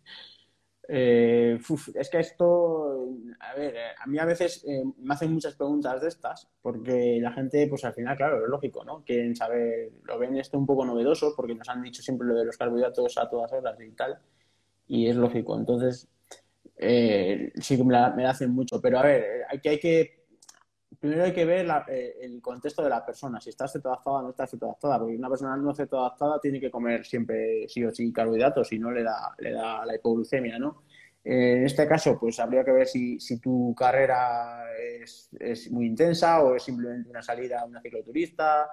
Eh, es que esto, a ver, eh, a mí a veces eh, me hacen muchas preguntas de estas, porque la gente, pues al final, claro, es lógico, ¿no? Quieren saber, lo ven esto un poco novedoso, porque nos han dicho siempre lo de los carbohidratos a todas horas y tal, y es lógico. Entonces, sí que me la, me hacen mucho, pero a ver, aquí hay que primero hay que ver eh, el contexto de la persona, si está cetoadaptada o no está cetoadaptada, porque una persona no cetoadaptada tiene que comer siempre sí o sí carbohidratos, si no le da, le da la hipoglucemia, ¿no? en este caso, pues habría que ver si, tu carrera es, muy intensa o es simplemente una salida a una cicloturista.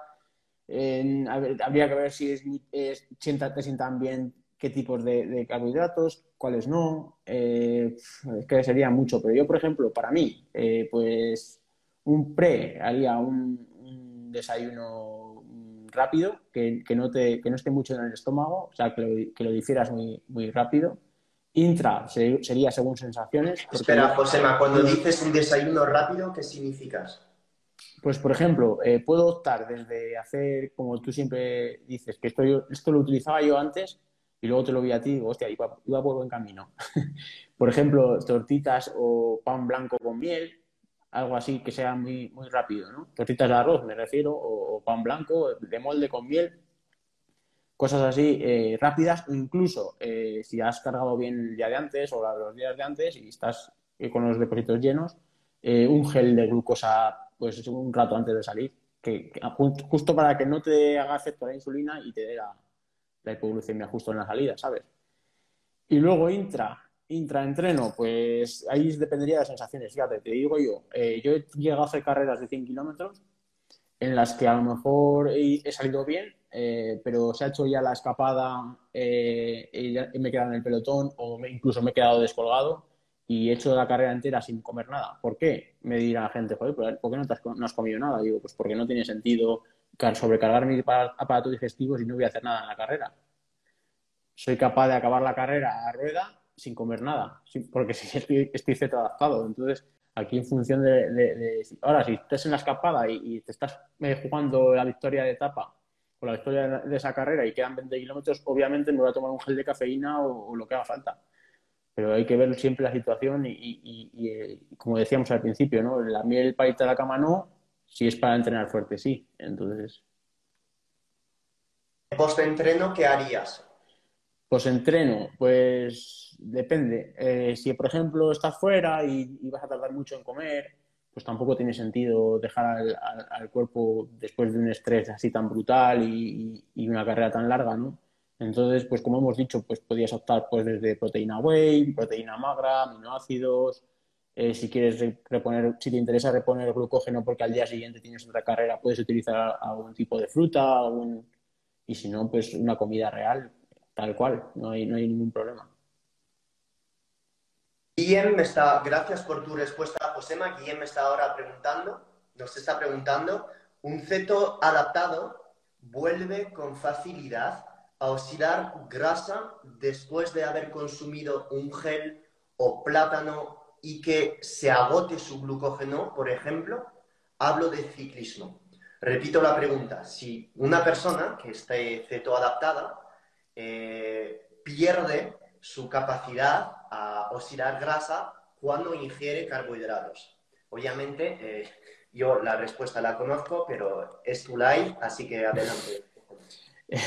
habría que ver si es, te sientan bien qué tipos de, carbohidratos, cuáles no, eh, es que sería mucho, pero yo, por ejemplo, para mí, eh, pues un pre haría un, desayuno rápido, que, no te, que no esté mucho en el estómago, o sea, que lo, que lo difieras muy, muy rápido. Intra sería según sensaciones. Espera, Josema, cuando dices un desayuno rápido, ¿qué significas? Pues, por ejemplo, eh, puedo optar desde hacer, como tú siempre dices, que esto, esto lo utilizaba yo antes, y luego te lo vi a ti y digo, hostia, iba, iba por buen camino. por ejemplo, tortitas o pan blanco con miel, algo así que sea muy, muy rápido, ¿no? Tortitas de arroz, me refiero, o, pan blanco de molde con miel, cosas así eh, rápidas, incluso eh, si has cargado bien el día de antes o los días de antes y estás eh, con los depósitos llenos, un gel de glucosa, pues un rato antes de salir, que, justo para que no te haga efecto la insulina y te dé la, la hipoglucemia justo en la salida, ¿sabes? Y luego intra, intraentreno, pues ahí dependería de sensaciones. Fíjate, te digo yo, eh, yo he llegado a hacer carreras de 100 kilómetros en las que a lo mejor he, salido bien, eh, pero se ha hecho ya la escapada eh, y, me he quedado en el pelotón o incluso me he quedado descolgado y he hecho la carrera entera sin comer nada. ¿Por qué? Me dirá la gente, joder, ¿por qué no, has, no has comido nada? Digo, pues porque no tiene sentido sobrecargar mi aparato digestivo si no voy a hacer nada en la carrera. Soy capaz de acabar la carrera a rueda sin comer nada, porque si estoy, estoy adaptado. Entonces, aquí en función de, ahora, si estás en la escapada y, te estás eh, jugando la victoria de etapa o la victoria de, esa carrera y quedan 20 kilómetros, obviamente me voy a tomar un gel de cafeína o, lo que haga falta. Pero hay que ver siempre la situación y, eh, como decíamos al principio, ¿no? La miel para irte a la cama no, si es para entrenar fuerte, sí. Entonces. ¿Post-entreno qué harías? Post-entreno, pues depende. Eh, si, por ejemplo, estás fuera y, vas a tardar mucho en comer, pues tampoco tiene sentido dejar al, cuerpo después de un estrés así tan brutal y, una carrera tan larga, ¿no? Entonces, pues como hemos dicho, pues podías optar pues desde proteína whey, proteína magra, aminoácidos, eh, si quieres reponer, si te interesa reponer glucógeno porque al día siguiente tienes otra carrera, puedes utilizar algún tipo de fruta, y si no, pues una comida real, tal cual, no hay, no hay ningún problema. Guillem me está, gracias por tu respuesta, Josema. Guillem me está ahora preguntando, nos está preguntando, ¿un ceto adaptado vuelve con facilidad a oscilar grasa después de haber consumido un gel o plátano y que se agote su glucógeno, por ejemplo, hablo de ciclismo. Repito la pregunta, si una persona que esté cetoadaptada eh, pierde su capacidad a oxidar grasa cuando ingiere carbohidratos. Obviamente, eh, yo la respuesta la conozco, pero es tu live, así que adelante.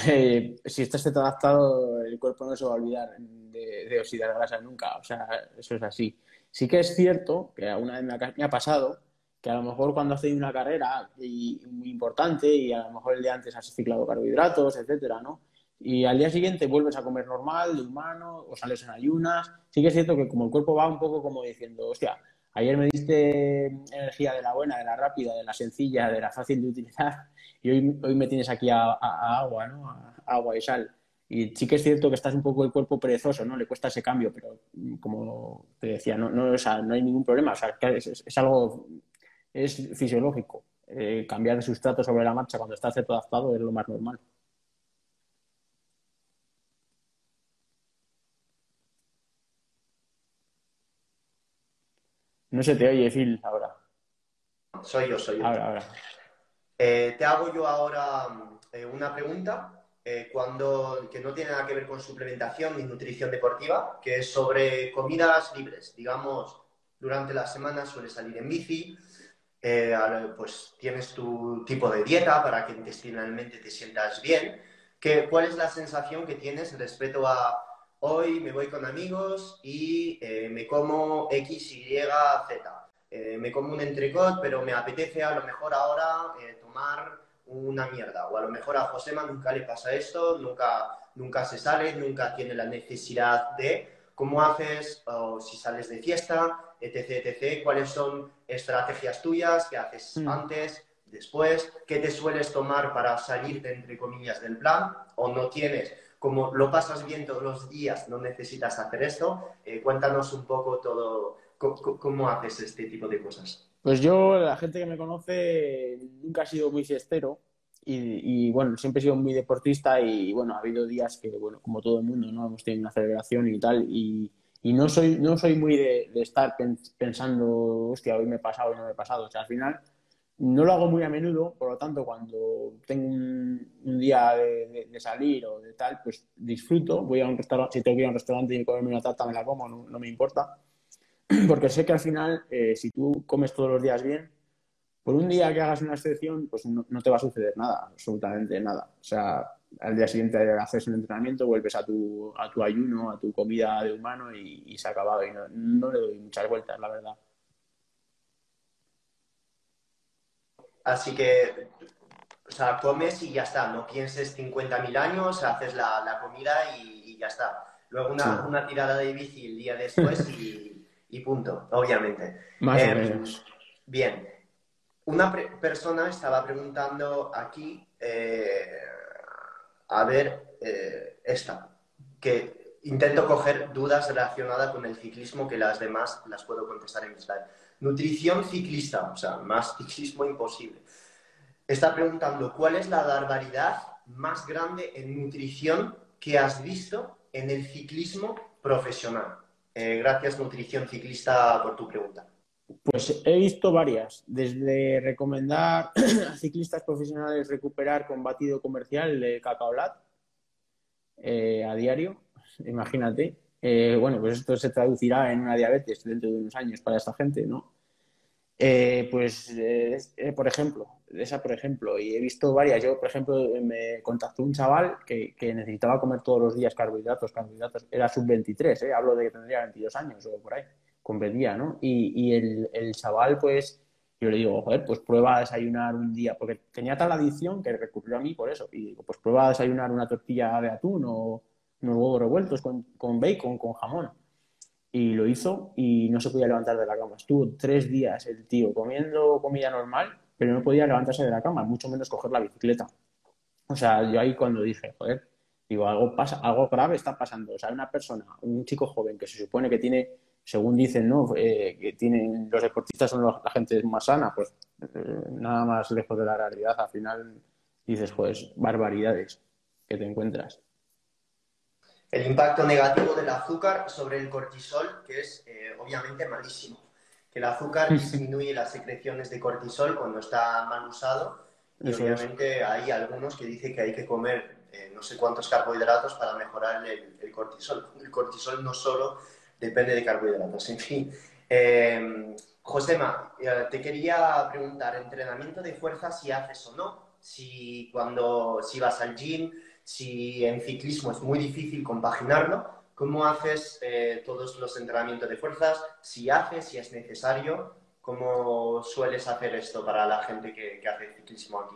Eh, si estás cetoadaptado, el cuerpo no se va a olvidar de, de oxidar grasa nunca, o sea, eso es así. Sí que es cierto que alguna vez me ha, pasado que a lo mejor cuando haces una carrera y, muy importante y a lo mejor el día antes has ciclado carbohidratos, etcétera, ¿no? Y al día siguiente vuelves a comer normal, de humano, o sales en ayunas. Sí que es cierto que como el cuerpo va un poco como diciendo, hostia, ayer me diste energía de la buena, de la rápida, de la sencilla, de la fácil de utilizar, y hoy, hoy me tienes aquí a, agua, ¿no? A agua y sal. Y sí que es cierto que estás un poco el cuerpo perezoso, ¿no? Le cuesta ese cambio, pero como te decía, no, no, no hay ningún problema. O sea, es, es algo, es fisiológico. Eh, cambiar de sustrato sobre la marcha cuando estás adaptado es lo más normal. No se te oye, Phil, ahora. Soy yo, soy yo. Ahora, ahora. Eh, te hago yo ahora eh, una pregunta eh, cuando, que no tiene nada que ver con suplementación ni nutrición deportiva, que es sobre comidas libres. Digamos, durante la semana sueles salir en bici, pues tienes tu tipo de dieta para que intestinalmente te sientas bien. ¿Qué, ¿Cuál es la sensación que tienes respecto a hoy me voy con amigos y eh, me como X, Y, Z? me como un entrecot, pero me apetece a lo mejor ahora tomar una mierda. O a lo mejor a Josema nunca le pasa esto, nunca, nunca se sale, nunca tiene la necesidad de cómo haces, o si sales de fiesta, etc, etc. ¿Cuáles son estrategias tuyas? ¿Qué haces mm. antes? Después, ¿qué te sueles tomar para salir de, entre comillas, del plan? ¿O no tienes como lo pasas bien todos los días, no necesitas hacer esto. Eh, cuéntanos un poco todo, cómo, haces este tipo de cosas. Pues yo, la gente que me conoce, nunca ha sido muy fiestero. Y, bueno, siempre he sido muy deportista y bueno, ha habido días que, bueno, como todo el mundo, ¿no? Hemos tenido una celebración y tal y, y no soy, no soy muy de, estar pensando, hostia, hoy me he pasado, hoy no me he pasado. O sea, al final no lo hago muy a menudo, por lo tanto, cuando tengo un, día de, salir o de tal, pues disfruto. Voy a un restaurante, si tengo que ir a un restaurante y comerme una tarta, me la como, no, me importa. Porque sé que al final, eh, si tú comes todos los días bien, por un día que hagas una excepción, pues no, te va a suceder nada, absolutamente nada. O sea, al día siguiente haces un entrenamiento, vuelves a tu, a tu ayuno, a tu comida de humano y, se ha acabado. Y no, le doy muchas vueltas, la verdad. Así que, o sea, comes y ya está. No pienses 50.000 años, haces la, comida y, ya está. Luego una, tirada de bici el día después y, punto, obviamente. Más o eh, menos. Bien. Una persona estaba preguntando aquí, eh, a ver, eh, esta, que intento coger dudas relacionadas con el ciclismo que las demás las puedo contestar en mi slide. Nutrición ciclista, o sea, más ciclismo imposible. Está preguntando, ¿cuál es la barbaridad más grande en nutrición que has visto en el ciclismo profesional? Eh, gracias, Nutrición Ciclista, por tu pregunta. Pues he visto varias, desde recomendar a ciclistas profesionales recuperar con batido comercial de cacao eh, a diario, imagínate. Eh, bueno, pues esto se traducirá en una diabetes dentro de unos años para esta gente, ¿no? Eh, pues, por ejemplo, esa por ejemplo, y he visto varias. Yo, por ejemplo, me contactó un chaval que, que necesitaba comer todos los días carbohidratos, carbohidratos, era sub-23, hablo de que tendría 22 años o por ahí competía, ¿no? Y, el, chaval, pues, yo le digo, joder, pues prueba a desayunar un día, porque tenía tal adicción que recurrió a mí por eso. Y digo, pues prueba a desayunar una tortilla de atún o unos huevos revueltos con, con bacon, con jamón. Y lo hizo y no se podía levantar de la cama. Estuvo tres días el tío comiendo comida normal, pero no podía levantarse de la cama, mucho menos coger la bicicleta. O sea, yo ahí cuando dije, joder, digo, algo pasa, algo grave está pasando. O sea, una persona, un chico joven que se supone que tiene según dicen, ¿no? Eh, que tienen, los deportistas son la gente más sana, pues eh, nada más lejos de la realidad. Al final dices, pues, barbaridades que te encuentras. El impacto negativo del azúcar sobre el cortisol, que es eh, obviamente malísimo. Que el azúcar disminuye las secreciones de cortisol cuando está mal usado. Y obviamente hay algunos que dicen que hay que comer no sé cuántos carbohidratos para mejorar el, el cortisol. El cortisol no solo depende de carbohidratos. En fin, eh, Josema, eh, te quería preguntar, ¿entrenamiento de fuerza si haces o no? Si cuando si vas al gym, si en ciclismo es muy difícil compaginarlo, ¿cómo haces eh, todos los entrenamientos de fuerzas? Si haces, si es necesario, ¿cómo sueles hacer esto para la gente que, hace ciclismo aquí?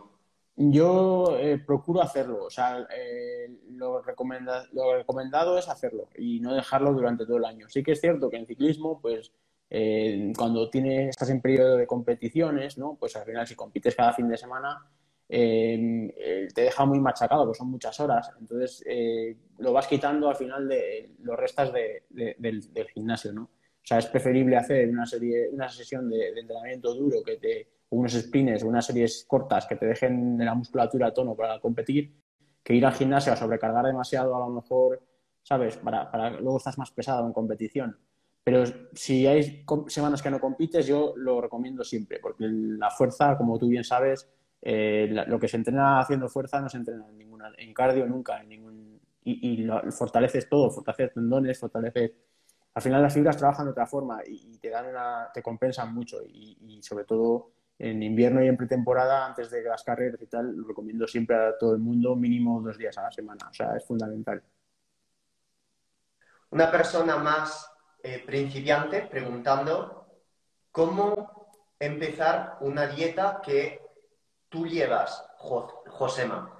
Yo eh, procuro hacerlo, o sea, eh, lo, lo, recomendado es hacerlo y no dejarlo durante todo el año. Sí que es cierto que en ciclismo, pues cuando tienes, estás en periodo de competiciones, ¿no? Pues al final si compites cada fin de semana, te deja muy machacado, pues son muchas horas. Entonces lo vas quitando al final de los restas del, del, gimnasio, ¿no? O sea, es preferible hacer una serie, una sesión de entrenamiento duro que te unos sprints, unas series cortas que te dejen la musculatura a tono para competir, que ir al gimnasio a sobrecargar demasiado a lo mejor, ¿sabes? Para, para luego estás más pesado en competición. Pero si hay semanas que no compites, yo lo recomiendo siempre, porque la fuerza, como tú bien sabes, eh, lo que se entrena haciendo fuerza no se entrena en ninguna, en cardio nunca, en ningún, y, fortaleces todo, fortaleces tendones, fortaleces al final las fibras trabajan de otra forma y, te dan una, te compensan mucho y, y, sobre todo en invierno y en pretemporada, antes de las carreras y tal, lo recomiendo siempre a todo el mundo, mínimo dos días a la semana. O sea, es fundamental. Una persona más eh, principiante preguntando cómo empezar una dieta que tú llevas, Josema.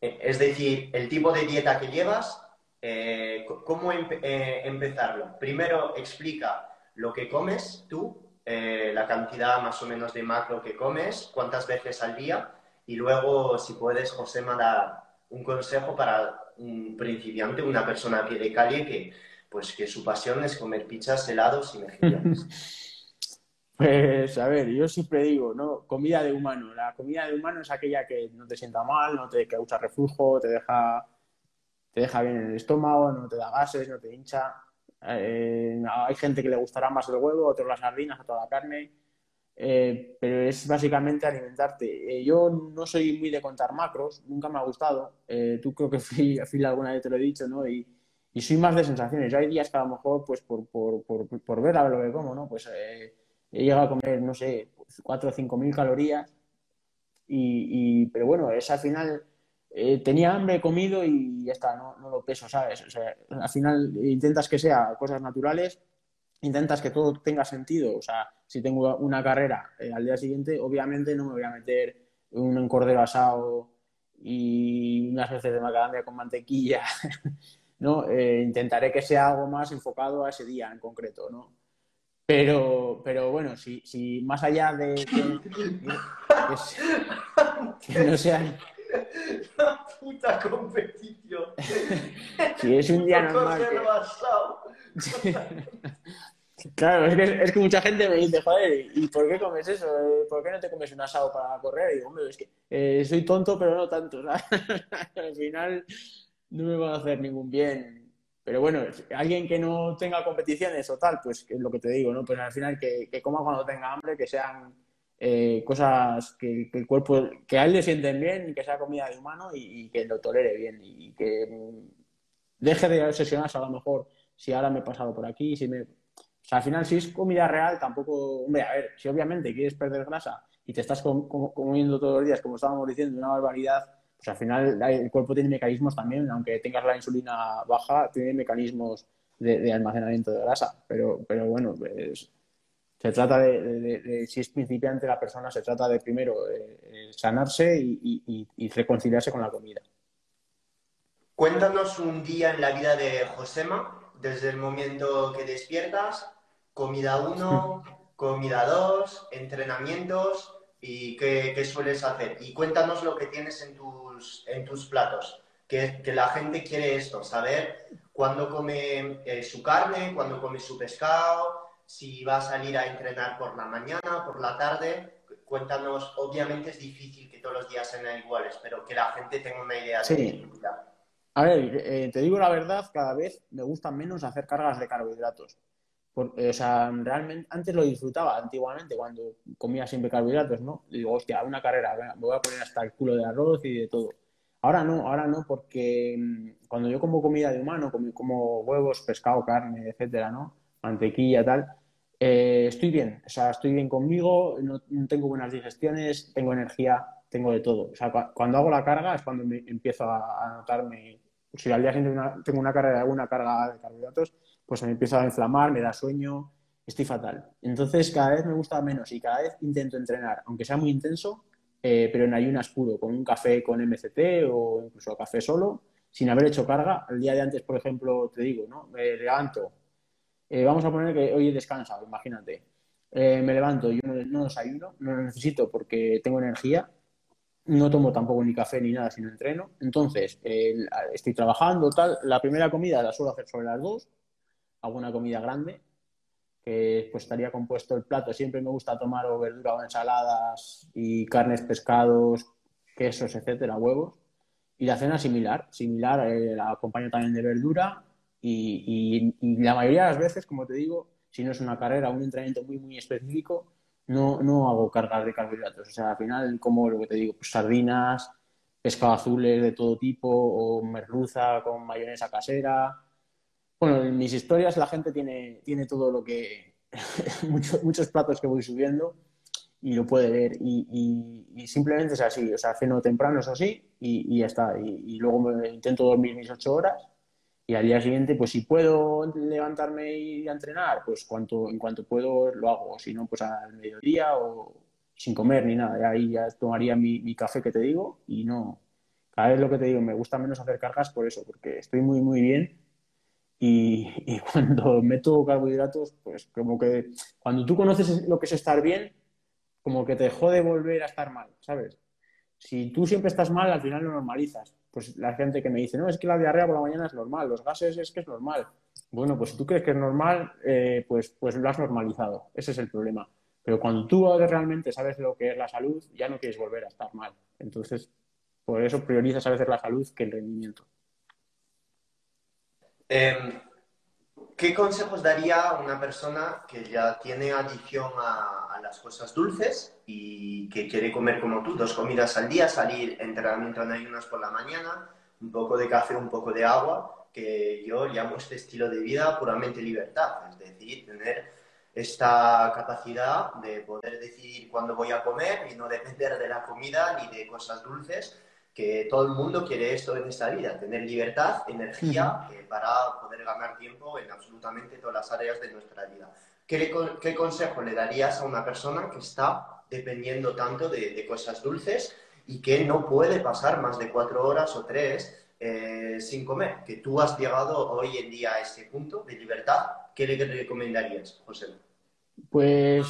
Eh, es decir, el tipo de dieta que llevas, eh, cómo empezarlo. Primero explica lo que comes tú eh, la cantidad más o menos de macro que comes, cuántas veces al día y luego, si puedes, José, dar un consejo para un principiante, una persona pie de calle que, pues, que su pasión es comer pizzas, helados y mejillones? Pues a ver, yo siempre digo, ¿no? Comida de humano. La comida de humano es aquella que no te sienta mal, no te causa reflujo, te deja, te deja bien en el estómago, no te da gases, no te hincha. Eh, hay gente que le gustará más el huevo, otros las sardinas, toda la carne. Eh, pero es básicamente alimentarte. Eh, yo no soy muy de contar macros, nunca me ha gustado. tú creo que fui, fui alguna vez te lo he dicho, ¿no? Y, soy más de sensaciones. Yo hay días que a lo mejor, pues por, por, por, por ver a lo que como, ¿no? Pues he llegado a comer, no sé, 4 o 5 mil calorías, y, pero bueno, es al final, eh, tenía hambre, he comido y ya está, no, no lo peso, ¿sabes? O sea, al final intentas que sea cosas naturales, intentas que todo tenga sentido, o sea, si tengo una carrera eh, al día siguiente, obviamente no me voy a meter un cordero asado y unas veces de macadamia con mantequilla, ¿no? Eh, intentaré que sea algo más enfocado a ese día en concreto, ¿no? Pero, pero bueno, si, si más allá de que, no sea... La puta competición. si es un día normal. claro, es que, es que, mucha gente me dice, joder, ¿y por qué comes eso? ¿Por qué no te comes un asado para correr? Y digo, hombre, es que eh, soy tonto, pero no tanto. Al final no me va a hacer ningún bien pero bueno, alguien que no tenga competiciones o tal, pues es lo que te digo, ¿no? Pues al final que, coma cuando tenga hambre, que sean eh, cosas que, el cuerpo, que a él le sienten bien que sea comida de humano y, que lo tolere bien y, que mm, deje de obsesionarse a lo mejor si ahora me he pasado por aquí, si me... O sea, al final si es comida real tampoco, hombre, a ver, si obviamente quieres perder grasa y te estás comiendo todos los días, como estábamos diciendo, una barbaridad, pues al final el cuerpo tiene mecanismos también, aunque tengas la insulina baja, tiene mecanismos de, almacenamiento de grasa. Pero, pero bueno, pues, se trata de, si es principiante la persona, se trata de primero sanarse y, reconciliarse con la comida. Cuéntanos un día en la vida de Josema, desde el momento que despiertas, comida 1, comida 2, entrenamientos y qué, qué, sueles hacer. Y cuéntanos lo que tienes en tu en tus platos. Que, que la gente quiere esto, saber cuándo come eh, su carne, cuándo come su pescado, si va a salir a entrenar por la mañana, por la tarde. Cuéntanos, obviamente es difícil que todos los días sean iguales, pero que la gente tenga una idea sí. de A ver, eh, te digo la verdad, cada vez me gusta menos hacer cargas de carbohidratos. Eh, o sea, realmente antes lo disfrutaba antiguamente cuando comía siempre carbohidratos, ¿no? digo, hostia, una carrera, me voy a poner hasta el culo de arroz y de todo. Ahora no, ahora no, porque mm, cuando yo como comida de humano, como, como huevos, pescado, carne, etcétera, ¿no? Mantequilla, tal, eh, estoy bien, o sea, estoy bien conmigo, no, tengo buenas digestiones, tengo energía, tengo de todo. O sea, cuando hago la carga es cuando me empiezo a, a notarme, si al día siguiente tengo una carga, alguna carga de carbohidratos, pues me empiezo a inflamar, me da sueño, estoy fatal. Entonces cada vez me gusta menos y cada vez intento entrenar, aunque sea muy intenso, eh, pero en ayunas puro, con un café con MCT o incluso café solo, sin haber hecho carga. El día de antes, por ejemplo, te digo, ¿no? Me levanto. Eh, vamos a poner que hoy he descansado, imagínate. Eh, me levanto, yo no, desayuno, no lo necesito porque tengo energía, no tomo tampoco ni café ni nada, sino entreno. Entonces, estoy trabajando, tal. La primera comida la suelo hacer sobre las dos, alguna comida grande, que pues estaría compuesto el plato. Siempre me gusta tomar o verdura o ensaladas y carnes, pescados, quesos, etcétera, huevos. Y la cena similar, similar, eh, la acompaño también de verdura y, la mayoría de las veces, como te digo, si no es una carrera un entrenamiento muy, muy específico, no, no hago cargas de carbohidratos. O sea, al final, como lo que te digo, pues sardinas, pescado azules de todo tipo o merluza con mayonesa casera, bueno, en mis historias la gente tiene, tiene todo lo que. muchos, muchos platos que voy subiendo y lo puede ver. Y, simplemente es así. O sea, ceno temprano, eso sí, y, ya está. Y, luego me, intento dormir mis ocho horas. Y al día siguiente, pues si puedo levantarme y a entrenar, pues cuanto, en cuanto puedo lo hago. Si no, pues al mediodía o sin comer ni nada. Y ahí ya tomaría mi, mi café que te digo y no. Cada vez lo que te digo, me gusta menos hacer cargas por eso, porque estoy muy, muy bien y, cuando meto carbohidratos, pues como que cuando tú conoces lo que es estar bien, como que te jode volver a estar mal, ¿sabes? Si tú siempre estás mal, al final lo normalizas. pues la gente que me dice, no, es que la diarrea por la mañana es normal, los gases es que es normal. Bueno, pues si tú crees que es normal, eh, pues, pues lo has normalizado. Ese es el problema. Pero cuando tú realmente sabes lo que es la salud, ya no quieres volver a estar mal. Entonces, por eso priorizas a veces la salud que el rendimiento. Em, ¿Qué consejos daría a una persona que ya tiene adicción a, a, las cosas dulces y que quiere comer como tú, dos comidas al día, salir entrenamiento en ayunas por la mañana, un poco de café, un poco de agua, que yo llamo este estilo de vida puramente libertad, es decir, tener esta capacidad de poder decidir cuándo voy a comer y no depender de la comida ni de cosas dulces que todo el mundo quiere esto en esta vida, tener libertad, energía eh, para poder ganar tiempo en absolutamente todas las áreas de nuestra vida. ¿Qué, qué consejo le darías a una persona que está dependiendo tanto de, de, cosas dulces y que no puede pasar más de cuatro horas o tres eh, sin comer? Que tú has llegado hoy en día a ese punto de libertad, ¿qué le recomendarías, José? Pues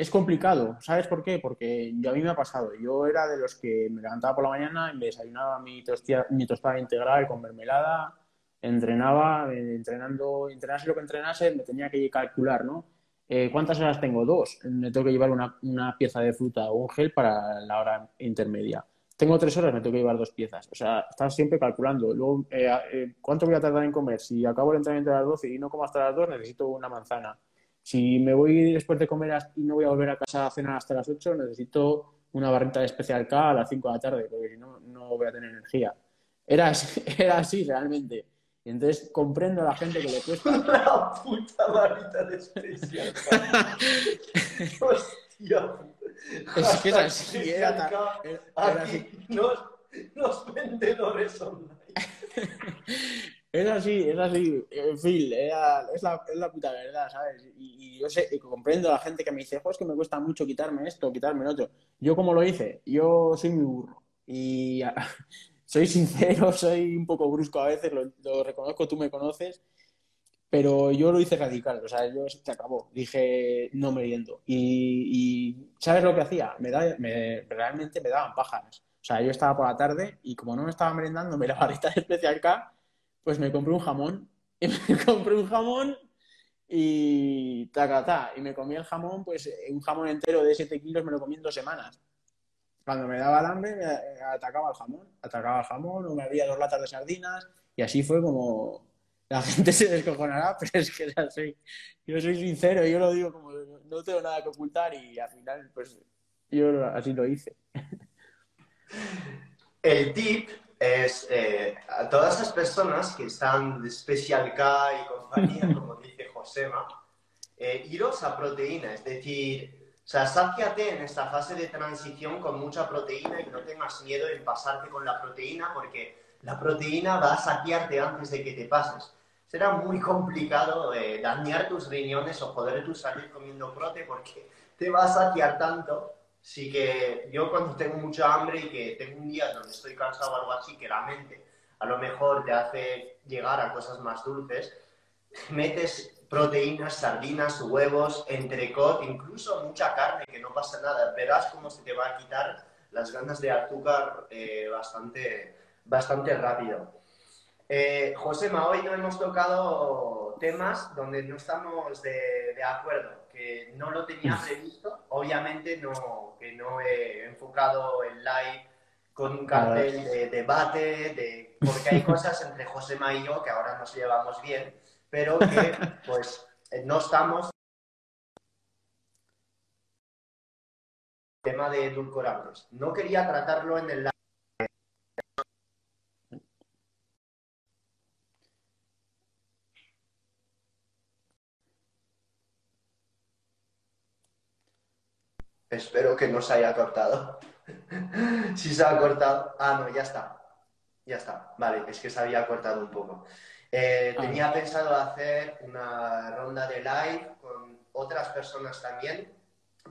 es complicado, ¿sabes por qué? Porque yo, a mí me ha pasado. Yo era de los que me levantaba por la mañana me desayunaba mi, tostia, mi tostada integral con mermelada, entrenaba, eh, entrenando, entrenase lo que entrenase, me tenía que calcular, ¿no? Eh, ¿Cuántas horas tengo? Dos. Me tengo que llevar una, una, pieza de fruta o un gel para la hora intermedia. Tengo tres horas, me tengo que llevar dos piezas. O sea, estás siempre calculando. Eh, ¿cuánto voy a tardar en comer? Si acabo el entrenamiento a las 12 y no como hasta las 2, necesito una manzana si me voy después de comer y no voy a volver a casa a cenar hasta las 8, necesito una barrita de especial K a las 5 de la tarde, porque si no, no voy a tener energía. Era así, era así realmente. Y entonces comprendo a la gente que le cuesta. La puta barrita de especial K. Hostia. Es que es así, era, K, era, era así. Los, los vendedores online. Es así, es así, en fin, es, la, es la puta verdad, ¿sabes? Y, yo sé, comprendo a la gente que me dice, pues es que me cuesta mucho quitarme esto, quitarme lo otro. Yo, como lo hice? Yo soy muy burro. Y soy sincero, soy un poco brusco a veces, lo, reconozco, tú me conoces, pero yo lo hice radical, o sea, yo se acabó. Dije, no me riendo. Y, ¿sabes lo que hacía? Me, da, me realmente me daban pájaras. O sea, yo estaba por la tarde y como no me estaba merendando, me la barrita de especial K pues me compré un jamón. Y me compré un jamón y tacatá. Y me comí el jamón, pues un jamón entero de 7 kilos me lo comí en dos semanas. Cuando me daba el hambre, me atacaba el jamón. Atacaba el jamón o me había dos latas de sardinas. Y así fue como. La gente se descojonará, pero es que. Yo soy sincero, yo lo digo como no tengo nada que ocultar y al final, pues yo así lo hice. El tip es eh, a todas esas personas que están de Special K y compañía, como dice Josema, eh, iros a proteína, es decir, o sea, sáciate en esta fase de transición con mucha proteína y no tengas miedo en pasarte con la proteína porque la proteína va a saciarte antes de que te pases. Será muy complicado eh, dañar tus riñones o poder tú salir comiendo prote porque te va a saciar tanto sí que yo cuando tengo mucha hambre y que tengo un día donde estoy cansado o algo así, que la mente a lo mejor te hace llegar a cosas más dulces, metes proteínas, sardinas, huevos, entrecot, incluso mucha carne, que no pasa nada. Verás cómo se te va a quitar las ganas de azúcar eh, bastante, bastante rápido. Eh, Josema, hoy no hemos tocado temas donde no estamos de, de acuerdo que no lo tenía previsto. Obviamente no, que no he enfocado el live con un cartel de debate, de, porque hay cosas entre Josema y yo que ahora nos llevamos bien, pero que pues no estamos tema de edulcorantes. No quería tratarlo en el live. Espero que no se haya cortado. si se ha cortado. Ah, no, ya está. Ya está. Vale, es que se había cortado un poco. Eh, tenía pensado hacer una ronda de live con otras personas también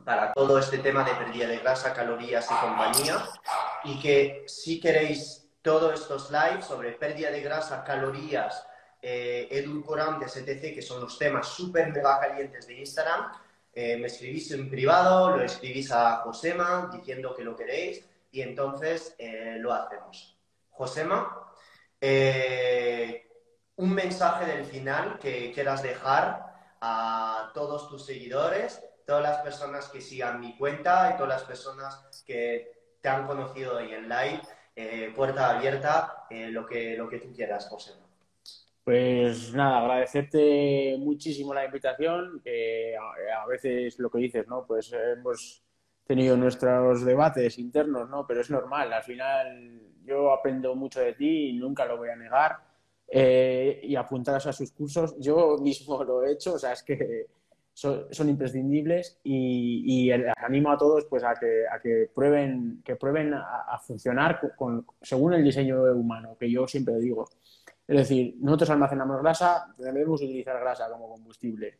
para todo este tema de pérdida de grasa, calorías y compañía. Y que si queréis todos estos lives sobre pérdida de grasa, calorías, eh, edulcorantes, etc., que son los temas súper mega calientes de Instagram, eh, me escribís en privado, lo escribís a Josema diciendo que lo queréis y entonces eh, lo hacemos. Josema, eh, un mensaje del final que quieras dejar a todos tus seguidores, todas las personas que sigan mi cuenta y todas las personas que te han conocido hoy en live, puerta abierta, lo, que, lo que tú quieras, José. Pues nada, agradecerte muchísimo la invitación, a, veces lo que dices, ¿no? Pues hemos tenido nuestros debates internos, ¿no? Pero es normal, al final yo aprendo mucho de ti y nunca lo voy a negar. Eh, y apuntaros a sus cursos, yo mismo lo he hecho, o sea, es que son, imprescindibles y, animo a todos pues a que, a que prueben, que prueben a, funcionar con, según el diseño humano, que yo siempre digo. Es decir, nosotros almacenamos grasa, debemos utilizar grasa como combustible.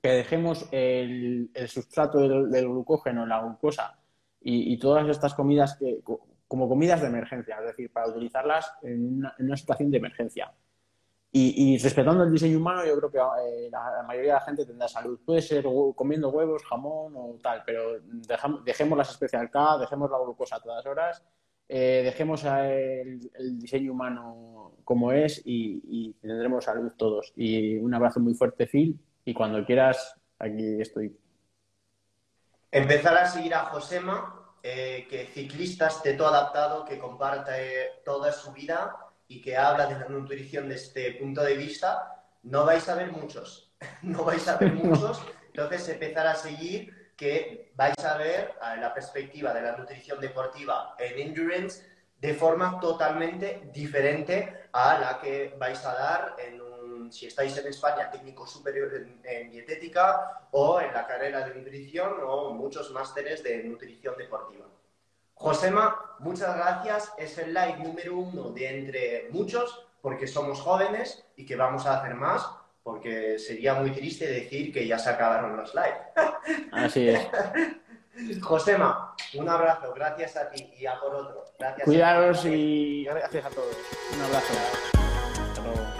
Que dejemos el, sustrato del, glucógeno, la glucosa y, todas estas comidas que, como comidas de emergencia, es decir, para utilizarlas en una situación de emergencia. Y, respetando el diseño humano, yo creo que eh, la, mayoría de la gente tendrá salud. Puede ser comiendo huevos, jamón o tal, pero dejemos las especial dejemos la glucosa a todas horas, eh, dejemos el, diseño humano como es y, tendremos salud todos. Y un abrazo muy fuerte, Phil, y cuando quieras, aquí estoy. Empezar a seguir a Josema, eh, que ciclista esté todo adaptado, que comparte toda su vida y que habla de la nutrición desde este punto de vista, no vais a ver muchos. no vais a ver muchos. Entonces, empezar a seguir que vais a ver la perspectiva de la nutrición deportiva en endurance de forma totalmente diferente a la que vais a dar en un, si estáis en España, técnico superior en, en dietética o en la carrera de nutrición o muchos másteres de nutrición deportiva. Josema, muchas gracias. Es el live número uno de entre muchos, porque somos jóvenes y que vamos a hacer más, porque sería muy triste decir que ya se acabaron los live. Así es. Josema, un abrazo, gracias a ti y a por otro. Gracias Cuidaros y gracias a todos. Un abrazo. Hasta luego.